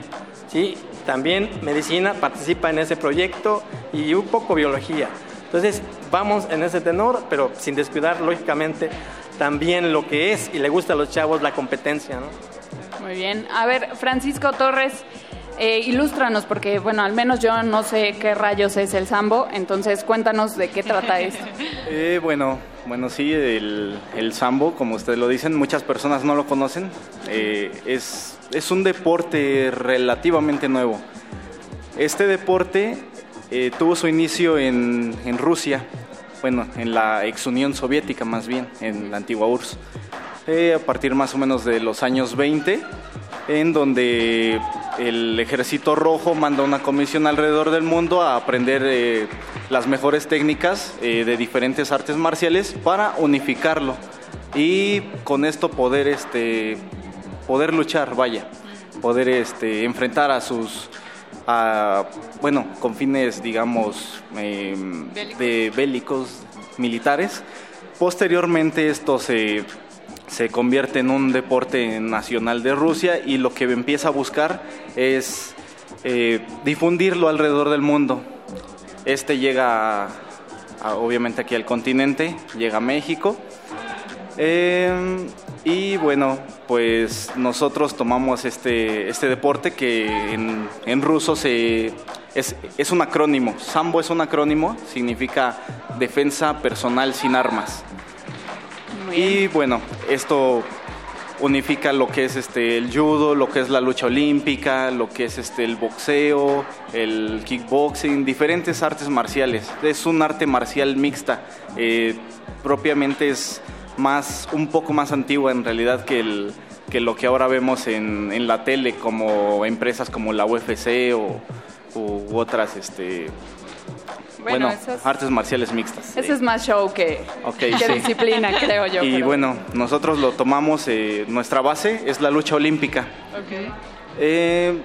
S21: ¿sí? También medicina participa en ese proyecto y un poco biología. Entonces, vamos en ese tenor, pero sin descuidar, lógicamente, también lo que es y le gusta a los chavos la competencia. ¿no?
S19: Muy bien. A ver, Francisco Torres, Eh, ilústranos, porque bueno, al menos yo no sé qué rayos es el sambo, entonces cuéntanos de qué trata esto. (laughs)
S23: Eh, bueno, bueno, sí, el, el sambo, como ustedes lo dicen, muchas personas no lo conocen. Eh, es, es un deporte relativamente nuevo. Este deporte eh, tuvo su inicio en, en Rusia, bueno, en la ex Unión Soviética más bien, en la antigua URSS, eh, a partir más o menos de los años 20, en donde el ejército rojo manda una comisión alrededor del mundo a aprender eh, las mejores técnicas eh, de diferentes artes marciales para unificarlo. Y con esto poder, este, poder luchar, vaya, poder este, enfrentar a sus a, bueno, con fines, digamos, eh, de bélicos militares. Posteriormente esto se, se convierte en un deporte nacional de Rusia y lo que empieza a buscar es eh, difundirlo alrededor del mundo. Este llega, a- a- obviamente, aquí al continente, llega a México. Eh, y bueno, pues nosotros tomamos este, este deporte que en, en ruso se, es, es un acrónimo. Sambo es un acrónimo, significa defensa personal sin armas. Y bueno, esto unifica lo que es este el judo, lo que es la lucha olímpica, lo que es este el boxeo, el kickboxing, diferentes artes marciales. Es un arte marcial mixta. eh, propiamente es más un poco más antigua en realidad que el que lo que ahora vemos en, en la tele como empresas como la UFC o u otras este
S19: Bueno,
S23: bueno,
S19: eso es-
S23: artes marciales mixtas.
S19: Ese es más show que, que
S23: sí.
S19: disciplina, creo yo.
S23: Y
S19: pero-
S23: bueno, nosotros lo tomamos, eh, nuestra base es la lucha olímpica. Eh,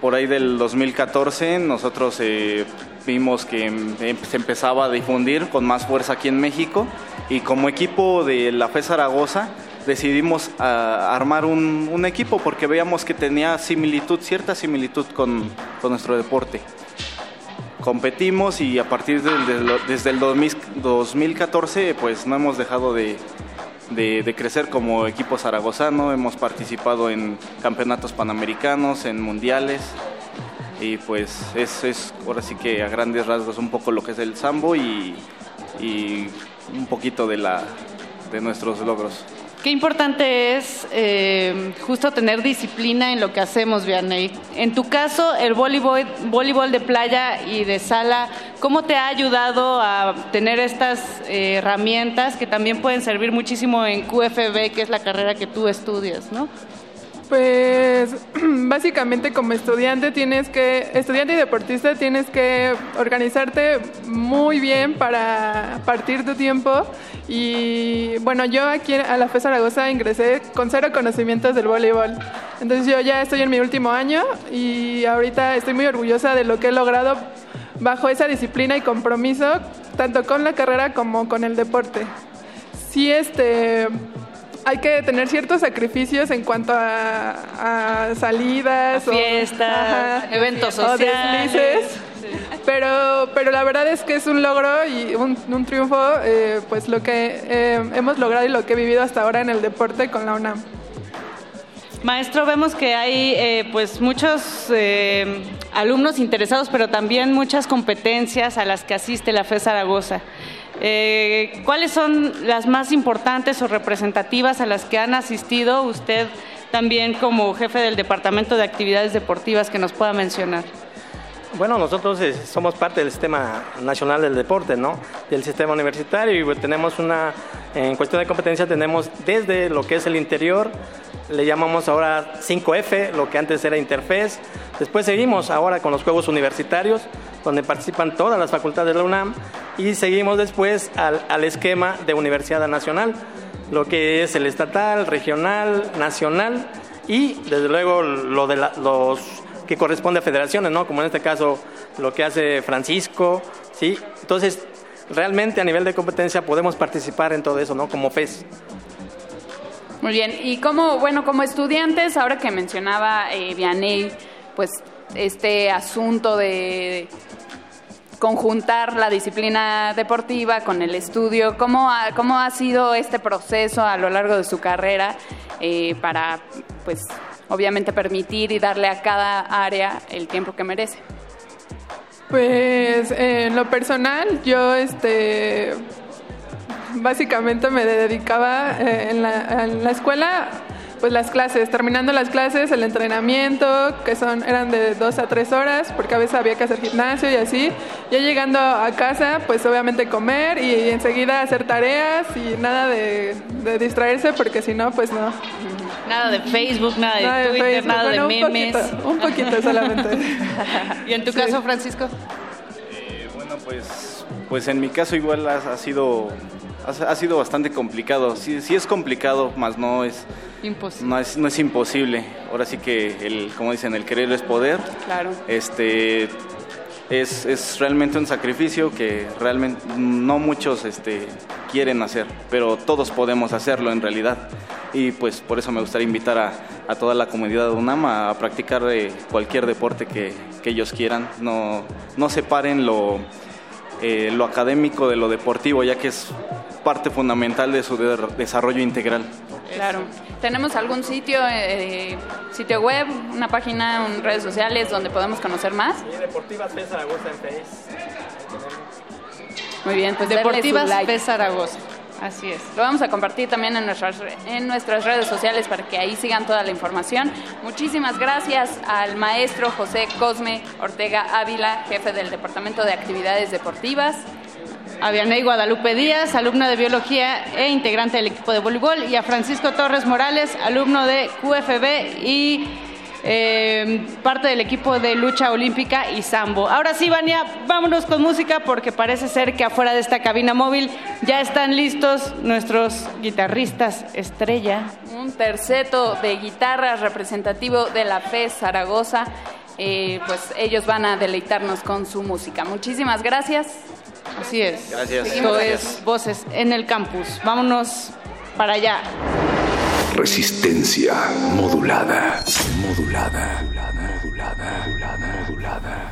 S23: por ahí del 2014 nosotros eh, vimos que em- em- se empezaba a difundir con más fuerza aquí en México y como equipo de la FE Zaragoza decidimos ah, armar un, un equipo porque veíamos que tenía similitud, cierta similitud con, con nuestro deporte. Competimos y a partir del- del- desde el 2000 2014 pues no hemos dejado de, de, de crecer como equipo zaragozano, hemos participado en campeonatos panamericanos, en mundiales y pues es, es ahora sí que a grandes rasgos un poco lo que es el sambo y, y un poquito de, la, de nuestros logros.
S18: Qué importante es eh, justo tener disciplina en lo que hacemos, Vianney. En tu caso, el voleibol, voleibol de playa y de sala, ¿cómo te ha ayudado a tener estas eh, herramientas que también pueden servir muchísimo en QFB, que es la carrera que tú estudias, ¿no?
S22: Pues (clears throat) básicamente como estudiante tienes que, estudiante y deportista tienes que organizarte muy bien para partir tu tiempo y bueno, yo aquí a la FE Zaragoza ingresé con cero conocimientos del voleibol. Entonces yo ya estoy en mi último año y ahorita estoy muy orgullosa de lo que he logrado bajo esa disciplina y compromiso, tanto con la carrera como con el deporte. Sí, este, hay que tener ciertos sacrificios en cuanto a, a salidas,
S18: A fiestas,
S22: ajá,
S18: eventos
S22: o
S18: sociales.
S22: Pero, pero la verdad es que es un logro y un, un triunfo, eh, pues lo que eh, hemos logrado y lo que he vivido hasta ahora en el deporte con la UNAM.
S18: Maestro, vemos que hay eh, pues muchos eh, alumnos interesados, pero también muchas competencias a las que asiste la FE Zaragoza. Eh, ¿Cuáles son las más importantes o representativas a las que han asistido usted también como jefe del Departamento de Actividades Deportivas que nos pueda mencionar?
S21: Bueno, nosotros eh, somos parte del Sistema Nacional del Deporte, ¿no? Del sistema universitario y pues, tenemos una, en cuestión de competencia tenemos desde lo que es el interior, le llamamos ahora 5F, lo que antes era Interfes. Después seguimos ahora con los Juegos Universitarios, donde participan todas las facultades de la UNAM y seguimos después al, al esquema de Universidad Nacional, lo que es el estatal, regional, nacional y desde luego lo de la- los que corresponde a federaciones, ¿no? Como en este caso lo que hace Francisco, ¿sí? Entonces, realmente a nivel de competencia podemos participar en todo eso, ¿no? Como FES.
S19: Muy bien, y como, bueno, como estudiantes, ahora que mencionaba eh, Vianney, pues este asunto de conjuntar la disciplina deportiva con el estudio, ¿cómo ha, cómo ha sido este proceso a lo largo de su carrera eh, para, pues, obviamente permitir y darle a cada área el tiempo que merece.
S21: Pues en lo personal, yo este básicamente me dedicaba eh, en la escuela, pues las clases, terminando las clases, el entrenamiento, que son eran de dos a tres horas, porque a veces había que hacer gimnasio y así. Ya llegando a casa, pues obviamente comer y enseguida hacer tareas y nada de, de distraerse, porque si no, pues no.
S18: Nada de Facebook, nada de
S21: Nada de
S18: Twitter,
S21: Facebook,
S18: nada
S21: bueno,
S18: de
S21: un
S18: memes.
S21: poquito, un poquito solamente. (laughs)
S18: ¿Y en tu caso, Francisco?
S23: Eh, bueno, pues, pues en mi caso igual ha, ha sido ha, ha sido bastante complicado. Sí, sí es complicado, más no es
S18: Imposible.
S23: no es no es imposible. Ahora sí que el como dicen el querer es poder.
S19: Claro.
S23: Este es, es realmente un sacrificio que realmente no muchos este, quieren hacer, pero todos podemos hacerlo en realidad. Y pues por eso me gustaría invitar a, a toda la comunidad de UNAM a, practicar eh, cualquier deporte que, que ellos quieran. No, no separen lo, eh, lo académico de lo deportivo, ya que es parte fundamental de su de- desarrollo integral.
S19: Claro. ¿Tenemos algún sitio, eh, sitio web, una página, un- redes sociales donde podemos conocer más?
S24: Sí, Deportivas P. Zaragoza en Face.
S19: Muy bien, pues
S18: Deportivas
S19: su like.
S18: P. Zaragoza. Así es.
S19: Lo vamos a compartir también en nuestras, re- en nuestras redes sociales para que ahí sigan toda la información. Muchísimas gracias al maestro José Cosme Ortega Ávila, jefe del Departamento de Actividades Deportivas.
S18: A Vianey Guadalupe Díaz, alumna de biología e integrante del equipo de voleibol, y a Francisco Torres Morales, alumno de QFB y eh, parte del equipo de lucha olímpica y sambo. Ahora sí, Vania, vámonos con música porque parece ser que afuera de esta cabina móvil ya están listos nuestros guitarristas estrella.
S19: Un terceto de guitarras representativo de la FE Zaragoza. Eh, pues ellos van a deleitarnos con su música. Muchísimas gracias.
S18: Así es.
S23: Gracias.
S18: Esto es Voces en el Campus. Vámonos para allá.
S1: Resistencia modulada. Modulada. Modulada. Modulada. Modulada.
S2: Todos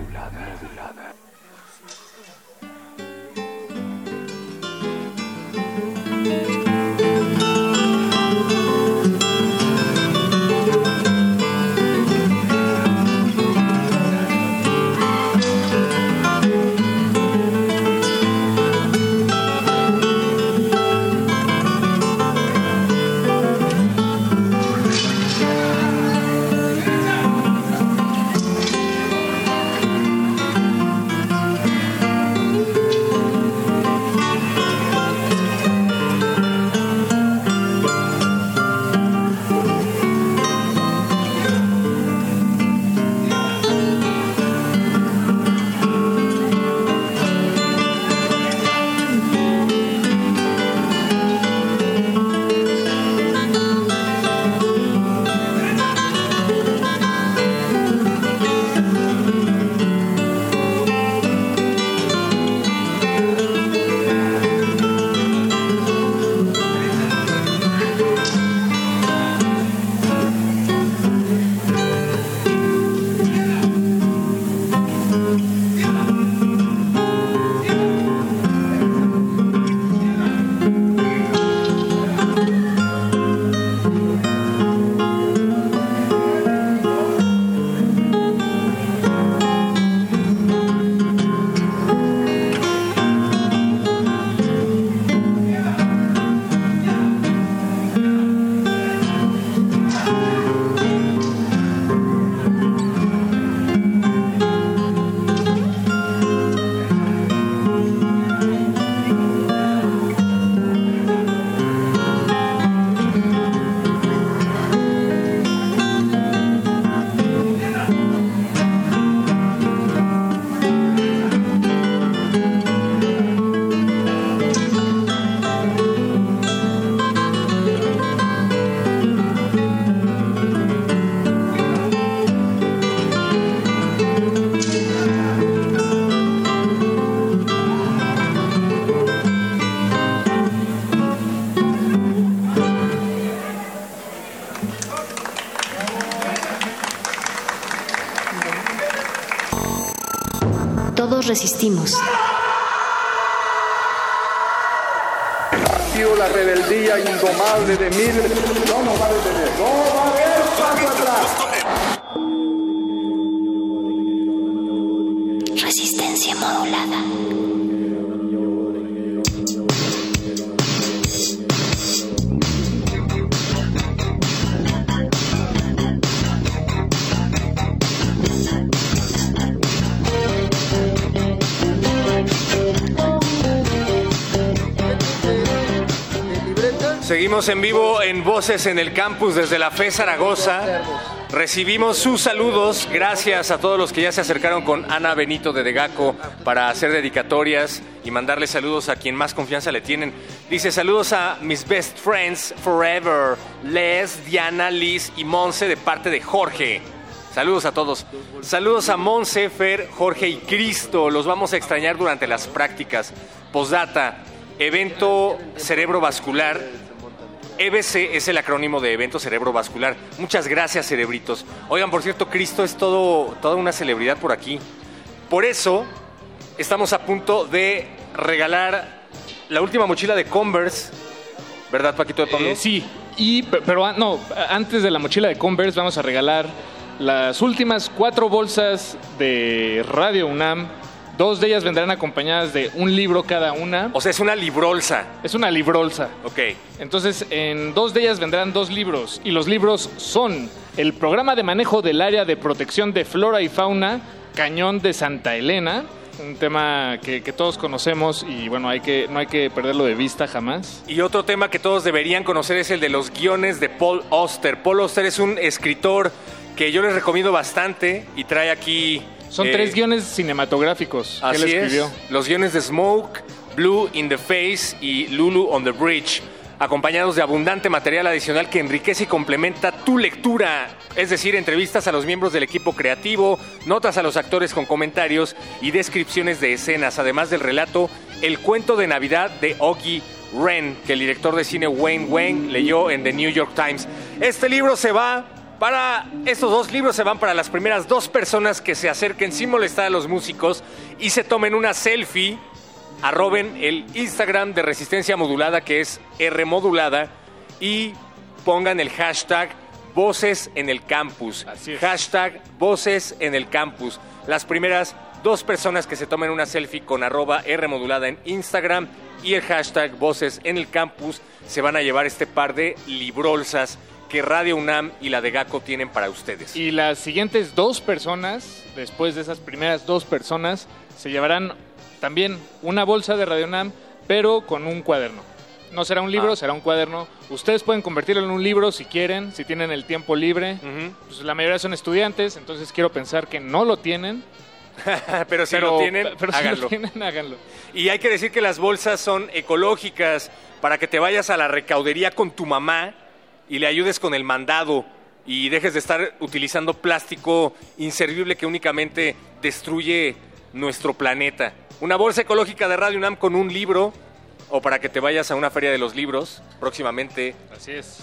S2: resistimos.
S25: la rebeldía indomable de miles.
S4: En vivo en Voces en el Campus desde la FE Zaragoza. Recibimos sus saludos. Gracias a todos los que ya se acercaron con Ana Benito de Degaco para hacer dedicatorias y mandarle saludos a quien más confianza le tienen. Dice saludos a mis best friends forever, Les, Diana, Liz y Monse de parte de Jorge. Saludos a todos. Saludos a Monse, Fer, Jorge y Cristo. Los vamos a extrañar durante las prácticas. Postdata, evento cerebrovascular. EBC es el acrónimo de evento cerebrovascular. Muchas gracias, cerebritos. Oigan, por cierto, Cristo es todo, toda una celebridad por aquí. Por eso, estamos a punto de regalar la última mochila de Converse. ¿Verdad, Paquito de Pablo?
S12: Eh, sí, y, pe- pero ah, no, antes de la mochila de Converse vamos a regalar las últimas cuatro bolsas de Radio UNAM. Dos de ellas vendrán acompañadas de un libro cada una.
S4: O sea, es una librolsa.
S12: Es una librolsa.
S4: Ok.
S12: Entonces, en dos de ellas vendrán dos libros. Y los libros son el programa de manejo del área de protección de flora y fauna, Cañón de Santa Elena. Un tema que, que todos conocemos y bueno, hay que, no hay que perderlo de vista jamás.
S4: Y otro tema que todos deberían conocer es el de los guiones de Paul Auster. Paul Auster es un escritor que yo les recomiendo bastante y trae aquí...
S12: Son
S4: eh,
S12: tres guiones cinematográficos que
S4: Así
S12: él escribió.
S4: es. Los guiones de Smoke, Blue in the Face y Lulu on the Bridge, acompañados de abundante material adicional que enriquece y complementa tu lectura. Es decir, entrevistas a los miembros del equipo creativo, notas a los actores con comentarios y descripciones de escenas, además del relato El cuento de Navidad de Oggy Wren, que el director de cine Wayne Wayne leyó en The New York Times. Este libro se va para estos dos libros se van para las primeras dos personas que se acerquen sin molestar a los músicos y se tomen una selfie. Arroben el Instagram de Resistencia Modulada que es R Modulada y pongan el hashtag Voces en el Campus. Hashtag Voces en el Campus. Las primeras dos personas que se tomen una selfie con arroba R Modulada en Instagram y el hashtag Voces en el Campus se van a llevar este par de librolsas que Radio UNAM y la de GACO tienen para ustedes.
S12: Y las siguientes dos personas, después de esas primeras dos personas, se llevarán también una bolsa de Radio UNAM, pero con un cuaderno. No será un libro,
S4: Ah.
S12: será un cuaderno. Ustedes pueden convertirlo en un libro si quieren, si tienen el tiempo libre. Pues la mayoría son estudiantes, entonces quiero pensar que no lo tienen. (laughs)
S4: pero si
S12: Pero-
S4: lo tienen,
S12: pero si lo
S4: háganlo.
S12: tienen, háganlo.
S4: Y hay que decir que las bolsas son ecológicas para que te vayas a la recaudería con tu mamá y le ayudes con el mandado y dejes de estar utilizando plástico inservible que únicamente destruye nuestro planeta. Una bolsa ecológica de Radio UNAM con un libro o para que te vayas a una feria de los libros próximamente.
S12: Así es.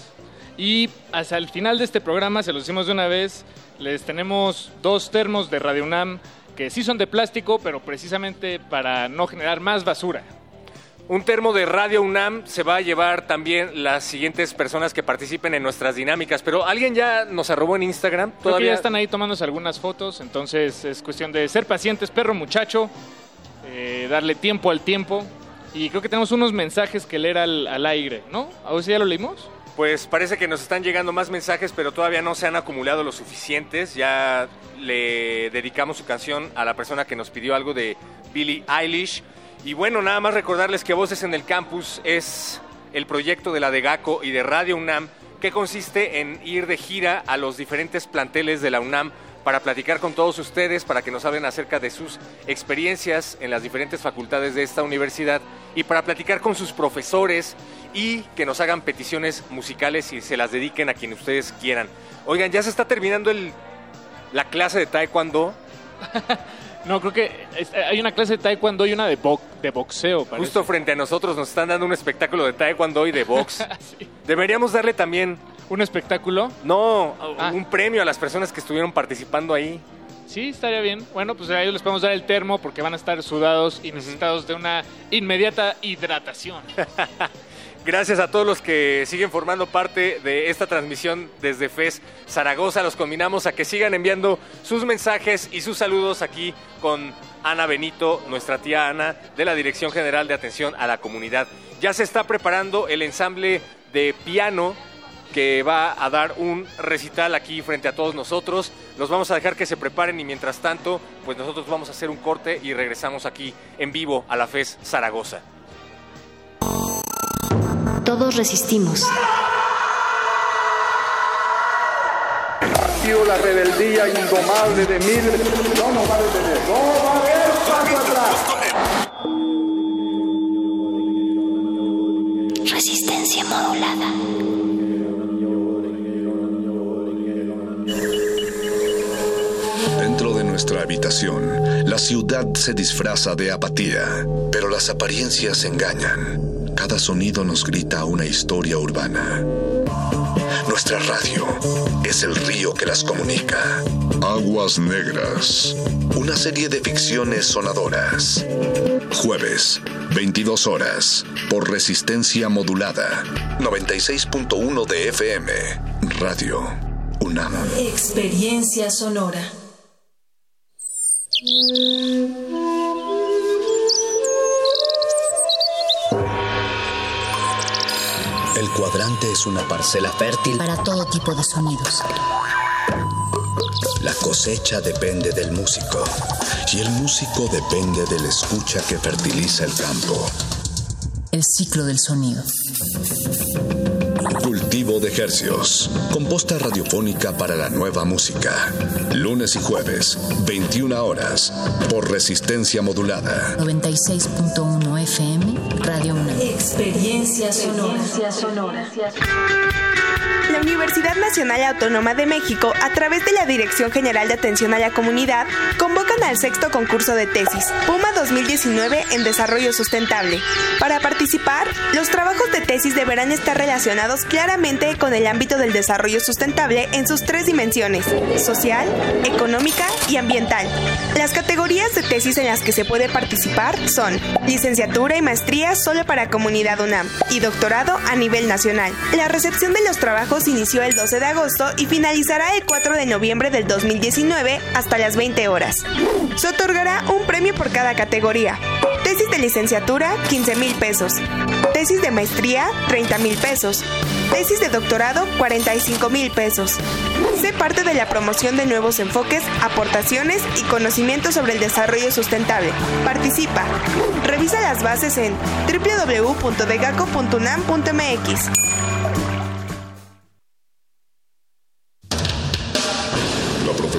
S12: Y hasta el final de este programa, se los decimos de una vez, les tenemos dos termos de Radio UNAM que sí son de plástico, pero precisamente para no generar más basura.
S4: Un termo de Radio UNAM se va a llevar también las siguientes personas que participen en nuestras dinámicas, pero alguien ya nos arrobó en Instagram.
S12: Creo que
S4: Todavía
S12: ya están ahí tomándose algunas fotos, entonces es cuestión de ser pacientes, perro muchacho, eh, darle tiempo al tiempo. Y creo que tenemos unos mensajes que leer al, al aire, ¿no? ¿A ver si ya lo leímos?
S4: Pues parece que nos están llegando más mensajes, pero todavía no se han acumulado los suficientes. Ya le dedicamos su canción a la persona que nos pidió algo de Billie Eilish. Y bueno, nada más recordarles que Voces en el Campus es el proyecto de la de GACO y de Radio UNAM, que consiste en ir de gira a los diferentes planteles de la UNAM para platicar con todos ustedes, para que nos hablen acerca de sus experiencias en las diferentes facultades de esta universidad y para platicar con sus profesores y que nos hagan peticiones musicales y se las dediquen a quien ustedes quieran. Oigan, ya se está terminando el, la clase de taekwondo. (laughs)
S12: No, creo que es- hay una clase de taekwondo y una de, bo- de boxeo. parece.
S4: Justo frente a nosotros nos están dando un espectáculo de taekwondo y de box. (laughs) Deberíamos darle también...
S12: ¿Un espectáculo?
S4: No,
S12: Ah.
S4: un premio a las personas que estuvieron participando ahí.
S12: Sí, estaría bien. Bueno, pues a ellos les podemos dar el termo porque van a estar sudados y necesitados de una inmediata hidratación. (laughs)
S4: Gracias a todos los que siguen formando parte de esta transmisión desde FES Zaragoza. Los combinamos a que sigan enviando sus mensajes y sus saludos aquí con Ana Benito, nuestra tía Ana, de la Dirección General de Atención a la Comunidad. Ya se está preparando el ensamble de piano que va a dar un recital aquí frente a todos nosotros. Los vamos a dejar que se preparen y mientras tanto, pues nosotros vamos a hacer un corte y regresamos aquí en vivo a la FES Zaragoza.
S26: Resistimos.
S25: Ha sido la rebeldía indomable de miles. No nos va a detener. No va a haber paso atrás.
S26: Resistencia modulada.
S1: Dentro de nuestra habitación, la ciudad se disfraza de apatía, pero las apariencias engañan. Cada sonido nos grita una historia urbana. Nuestra radio es el río que las comunica. Aguas Negras. Una serie de ficciones sonadoras. Jueves, 22 horas, por resistencia modulada. 96.1 de FM. Radio UNAM.
S27: Experiencia sonora.
S28: Cuadrante es una parcela fértil.
S27: Para todo tipo de sonidos.
S28: La cosecha depende del músico. Y el músico depende del escucha que fertiliza el campo.
S27: El ciclo del sonido.
S1: De Hercios. Composta radiofónica para la nueva música. Lunes y jueves, 21 horas, por resistencia modulada.
S27: 96.1 FM, Radio 1. Experiencia sonora.
S29: La Universidad Nacional Autónoma de México, a través de la Dirección General de Atención a la Comunidad, convocan al sexto concurso de tesis, PUMA 2019 en Desarrollo Sustentable. Para participar, los trabajos de tesis deberán estar relacionados claramente con el ámbito del desarrollo sustentable en sus tres dimensiones, social, económica y ambiental. Las categorías de tesis en las que se puede participar son licenciatura y maestría solo para Comunidad UNAM y doctorado a nivel nacional. La recepción de los trabajos inició el 12 de agosto y finalizará el 4 de noviembre del 2019 hasta las 20 horas. Se otorgará un premio por cada categoría. Tesis de licenciatura, 15 mil pesos. Tesis de maestría, 30 mil pesos. Tesis de doctorado, 45 mil pesos. Sé parte de la promoción de nuevos enfoques, aportaciones y conocimientos sobre el desarrollo sustentable. Participa. Revisa las bases en www.degaco.unam.mx.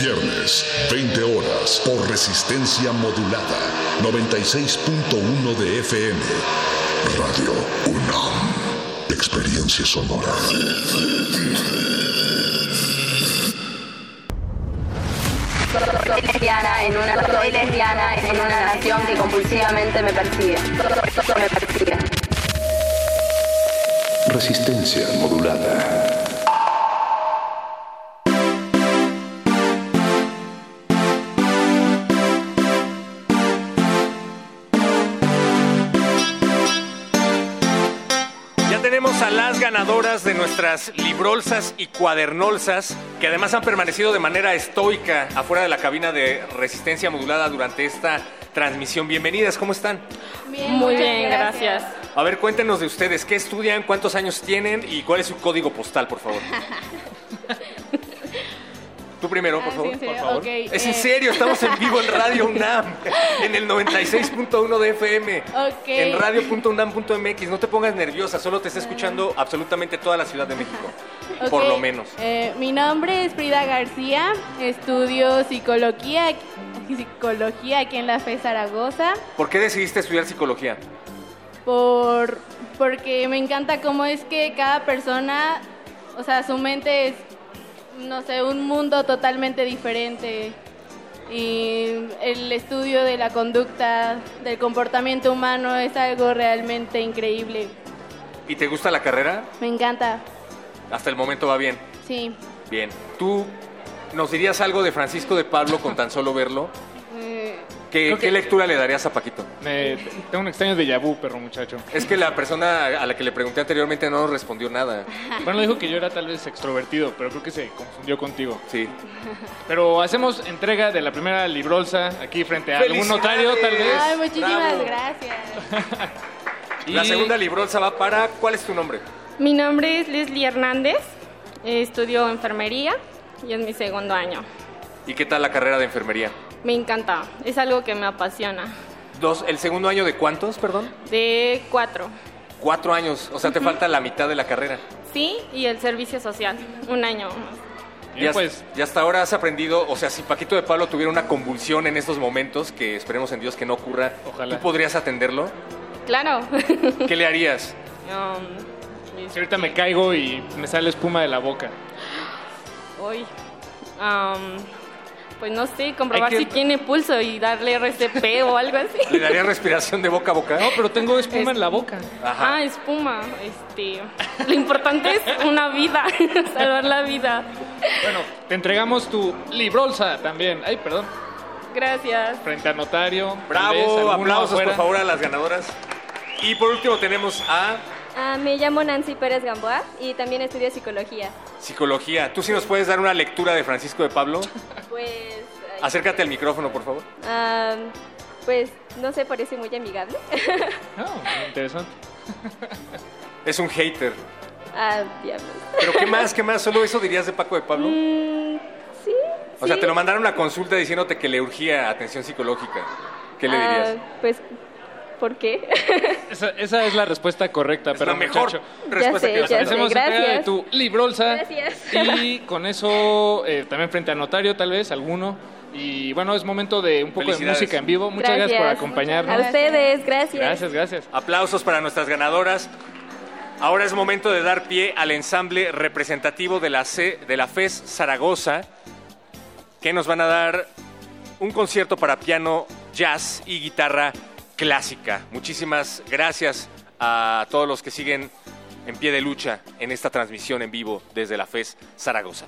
S1: Viernes, 20 horas, por resistencia modulada. 96.1 de FM. Radio UNAM. Experiencia sonora.
S30: Soy lesbiana en una soy lesbiana en una nación que compulsivamente me persigue. Me persigue.
S10: Resistencia modulada.
S4: Ganadoras de nuestras librolsas y cuadernolsas, que además han permanecido de manera estoica afuera de la cabina de resistencia modulada durante esta transmisión. Bienvenidas, ¿cómo están?
S18: Muy bien, gracias.
S4: A ver, cuéntenos de ustedes, ¿qué estudian, cuántos años tienen y cuál es su código postal, por favor? (laughs) Tú primero, por
S18: Ah,
S4: favor.
S18: en serio,
S4: por favor. es en serio, estamos en vivo en Radio UNAM, (laughs) en el 96.1 de FM,
S18: Ok.
S4: en radio.unam.mx. No te pongas nerviosa, solo te está escuchando absolutamente toda la Ciudad de México, por lo menos.
S31: eh, mi nombre es Frida García, estudio psicología, psicología aquí en la FE Zaragoza,
S4: ¿Por qué decidiste estudiar psicología?
S31: por, porque me encanta cómo es que cada persona, o sea, su mente es, no sé, un mundo totalmente diferente. Y el estudio de la conducta, del comportamiento humano es algo realmente increíble.
S4: ¿Y te gusta la carrera?
S31: Me encanta,
S4: Hasta el momento va bien.
S31: sí.
S4: Bien. ¿Tú nos dirías algo de Francisco de Pablo con tan solo verlo?
S31: Eh,
S4: ¿Qué,
S12: Creo
S4: qué
S12: que-
S4: lectura le darías a Paquito?
S12: Me- tengo un extraño de vu, perro muchacho.
S4: Es que la persona a la que le pregunté anteriormente no nos respondió nada. (laughs)
S12: Bueno, dijo que yo era tal vez extrovertido, pero creo que se confundió contigo.
S4: Sí.
S12: Pero hacemos entrega de la primera librolsa aquí frente a algún notario, tal vez.
S31: Ay, muchísimas
S4: Bravo.
S31: gracias. (laughs)
S4: La segunda librolsa va para... ¿Cuál es tu nombre?
S32: Mi nombre es Leslie Hernández, eh, estudio enfermería y es mi segundo año.
S4: ¿Y qué tal la carrera de enfermería?
S32: Me encanta, es algo que me apasiona.
S4: Dos, ¿El segundo año de cuántos, perdón?
S32: De cuatro,
S4: Cuatro años, o sea, te falta la mitad de la carrera.
S32: sí, y el servicio social, un año más.
S4: Y, hasta, y hasta ahora has aprendido, o sea, si Paquito de Pablo tuviera una convulsión en estos momentos, que esperemos en Dios que no ocurra,
S12: Ojalá.
S4: ¿tú podrías atenderlo?
S32: Claro. (laughs)
S4: ¿Qué le harías?
S32: Um,
S12: Si ahorita me caigo y me sale espuma de la boca.
S32: Uy, um, pues no sé, comprobar
S4: que-
S32: si tiene pulso y darle RCP o (laughs) algo así.
S4: ¿Le darías respiración de boca a boca?
S12: No, pero tengo espuma en la boca.
S4: Ajá.
S32: Ah, espuma. Este, lo importante es una vida, (laughs) salvar la vida.
S12: Bueno, te entregamos tu librolsa también. Ay, perdón.
S32: Gracias.
S12: Frente al notario. vez,
S4: Bravo,
S12: alguno
S4: aplausos
S12: afuera.
S4: por favor a las ganadoras. Y por último tenemos a
S33: Ah, me llamo Nancy Pérez Gamboa y también estudio psicología.
S4: Psicología. ¿Tú sí nos puedes dar una lectura de Francisco de Pablo? (laughs)
S33: Pues,
S4: Acércate al micrófono, por favor.
S33: ah, pues, no sé, parece muy amigable.
S12: Ah, interesante. (laughs)
S4: Es un hater.
S33: ah, diablos.
S4: ¿Pero qué más? ¿Qué más? ¿Solo eso dirías de Paco de Pablo?
S33: Mm, sí.
S4: O sea, te lo mandaron a consulta diciéndote que le urgía atención psicológica. ¿Qué le
S33: Ah,
S4: dirías?
S33: pues, ¿por qué?
S12: Esa, esa es la respuesta correcta, pero
S4: la mejor
S12: muchacho.
S4: respuesta
S33: sé,
S4: que a
S33: ya sé,
S12: entrega de
S33: gracias.
S12: tu librolsa.
S33: Gracias.
S12: Y con eso, eh, también frente al notario, tal vez, alguno. Y bueno, es momento de un poco de música en vivo. Muchas gracias, por acompañarnos.
S33: A ustedes, gracias.
S12: Gracias, gracias.
S4: Aplausos para nuestras ganadoras. Ahora es momento de dar pie al ensamble representativo de la, C, de la FES Zaragoza, que nos van a dar un concierto para piano, jazz y guitarra clásica. Muchísimas gracias a todos los que siguen en pie de lucha en esta transmisión en vivo desde la FES Zaragoza.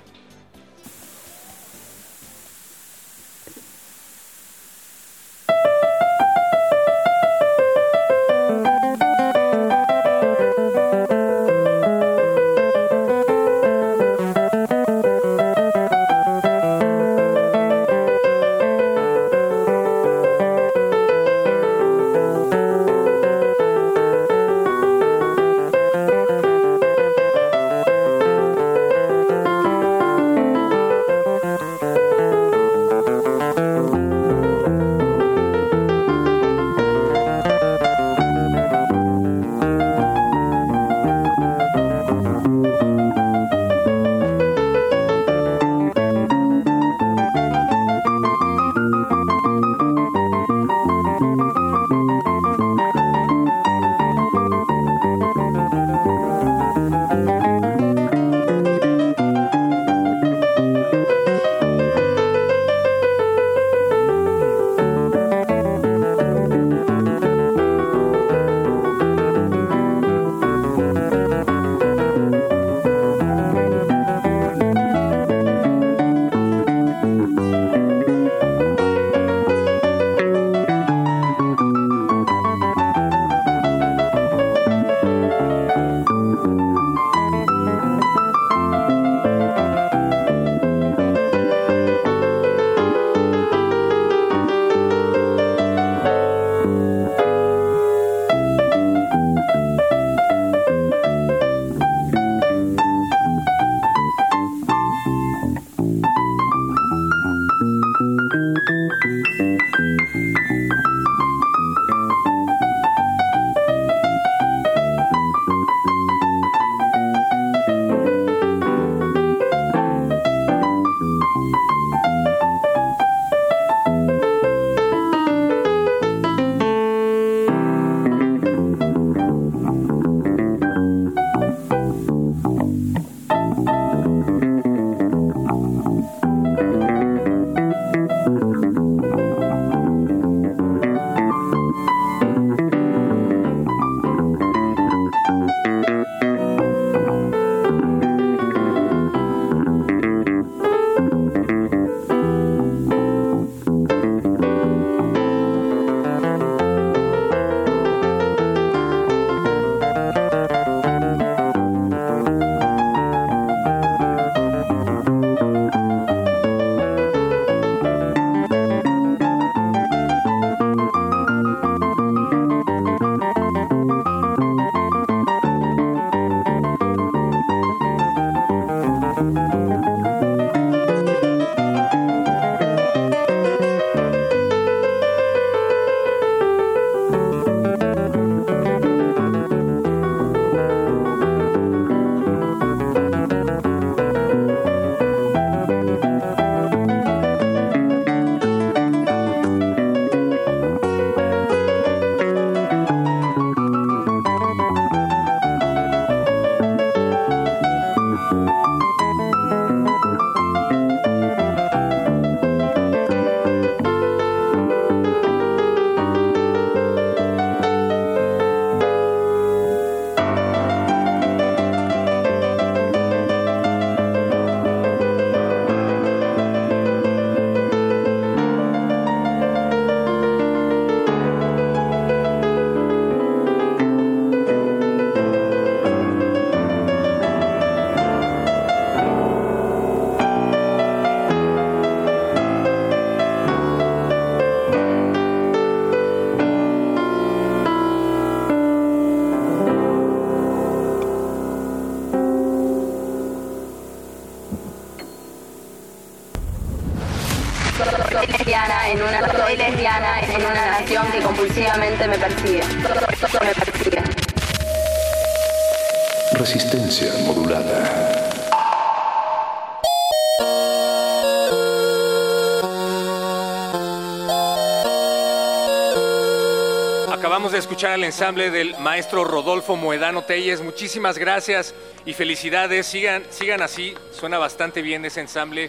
S4: Escuchar al ensamble del maestro Rodolfo Moedano Telles. Muchísimas gracias y felicidades. Sigan, sigan así. Suena bastante bien ese ensamble.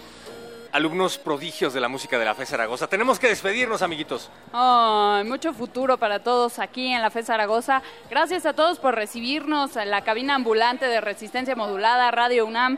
S4: Alumnos prodigios de la música de la FE Zaragoza. Tenemos que despedirnos, amiguitos.
S19: Ay, mucho futuro para todos aquí en la FE Zaragoza. Gracias a todos por recibirnos en la cabina ambulante de Resistencia Modulada, Radio UNAM.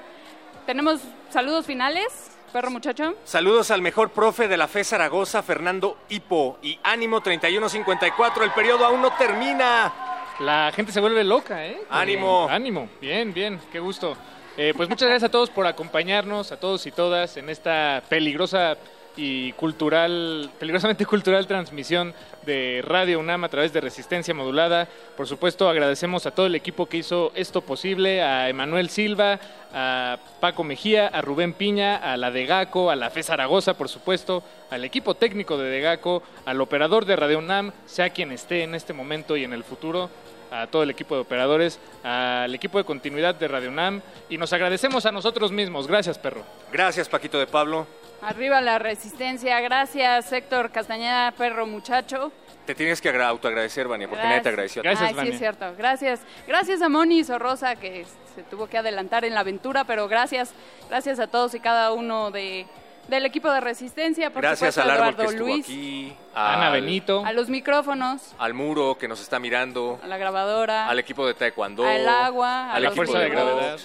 S19: Tenemos saludos finales, perro muchacho.
S4: Saludos al mejor profe de la FE Zaragoza, Fernando Hipo. Y ánimo 3154, el periodo aún no termina.
S12: La gente se vuelve loca, ¿eh?
S4: Ánimo.
S12: Ánimo. Bien, bien, qué gusto. Eh, pues muchas gracias a todos por acompañarnos, a todos y todas, en esta peligrosa y cultural, peligrosamente (laughs) cultural transmisión de Radio UNAM a través de Resistencia Modulada. Por supuesto, agradecemos a todo el equipo que hizo esto posible, a Emanuel Silva, a Paco Mejía, a Rubén Piña, a la de Gaco, a la FE Zaragoza, por supuesto, al equipo técnico de Degaco, al operador de Radio UNAM, sea quien esté en este momento y en el futuro, a todo el equipo de operadores, al equipo de continuidad de Radio UNAM y nos agradecemos a nosotros mismos. Gracias, perro.
S4: Gracias, Paquito de Pablo.
S19: Arriba la resistencia. Gracias, Héctor Castañeda, perro muchacho.
S4: Te tienes que agra- autoagradecer, Vania, porque nadie te agradeció.
S19: Ay, sí, es cierto. Gracias. Gracias a Moni Sorrosa, que se tuvo que adelantar en la aventura, pero gracias. Gracias a todos y cada uno de, del equipo de Resistencia. Por
S4: Gracias
S19: supuesto,
S4: al
S19: a
S4: árbol
S19: Eduardo
S4: que estuvo
S19: Luis,
S4: aquí,
S12: Ana
S4: al-
S12: Benito,
S19: a los micrófonos,
S4: al muro que nos está mirando,
S19: a la grabadora,
S4: al equipo de Taekwondo,
S19: al agua, a
S4: equipo
S12: fuerza de gravedad.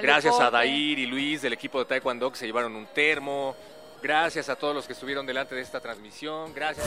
S4: Gracias a. Dair y Luis del equipo de Taekwondo que se llevaron un termo. Gracias a todos los que estuvieron delante de esta transmisión. Gracias.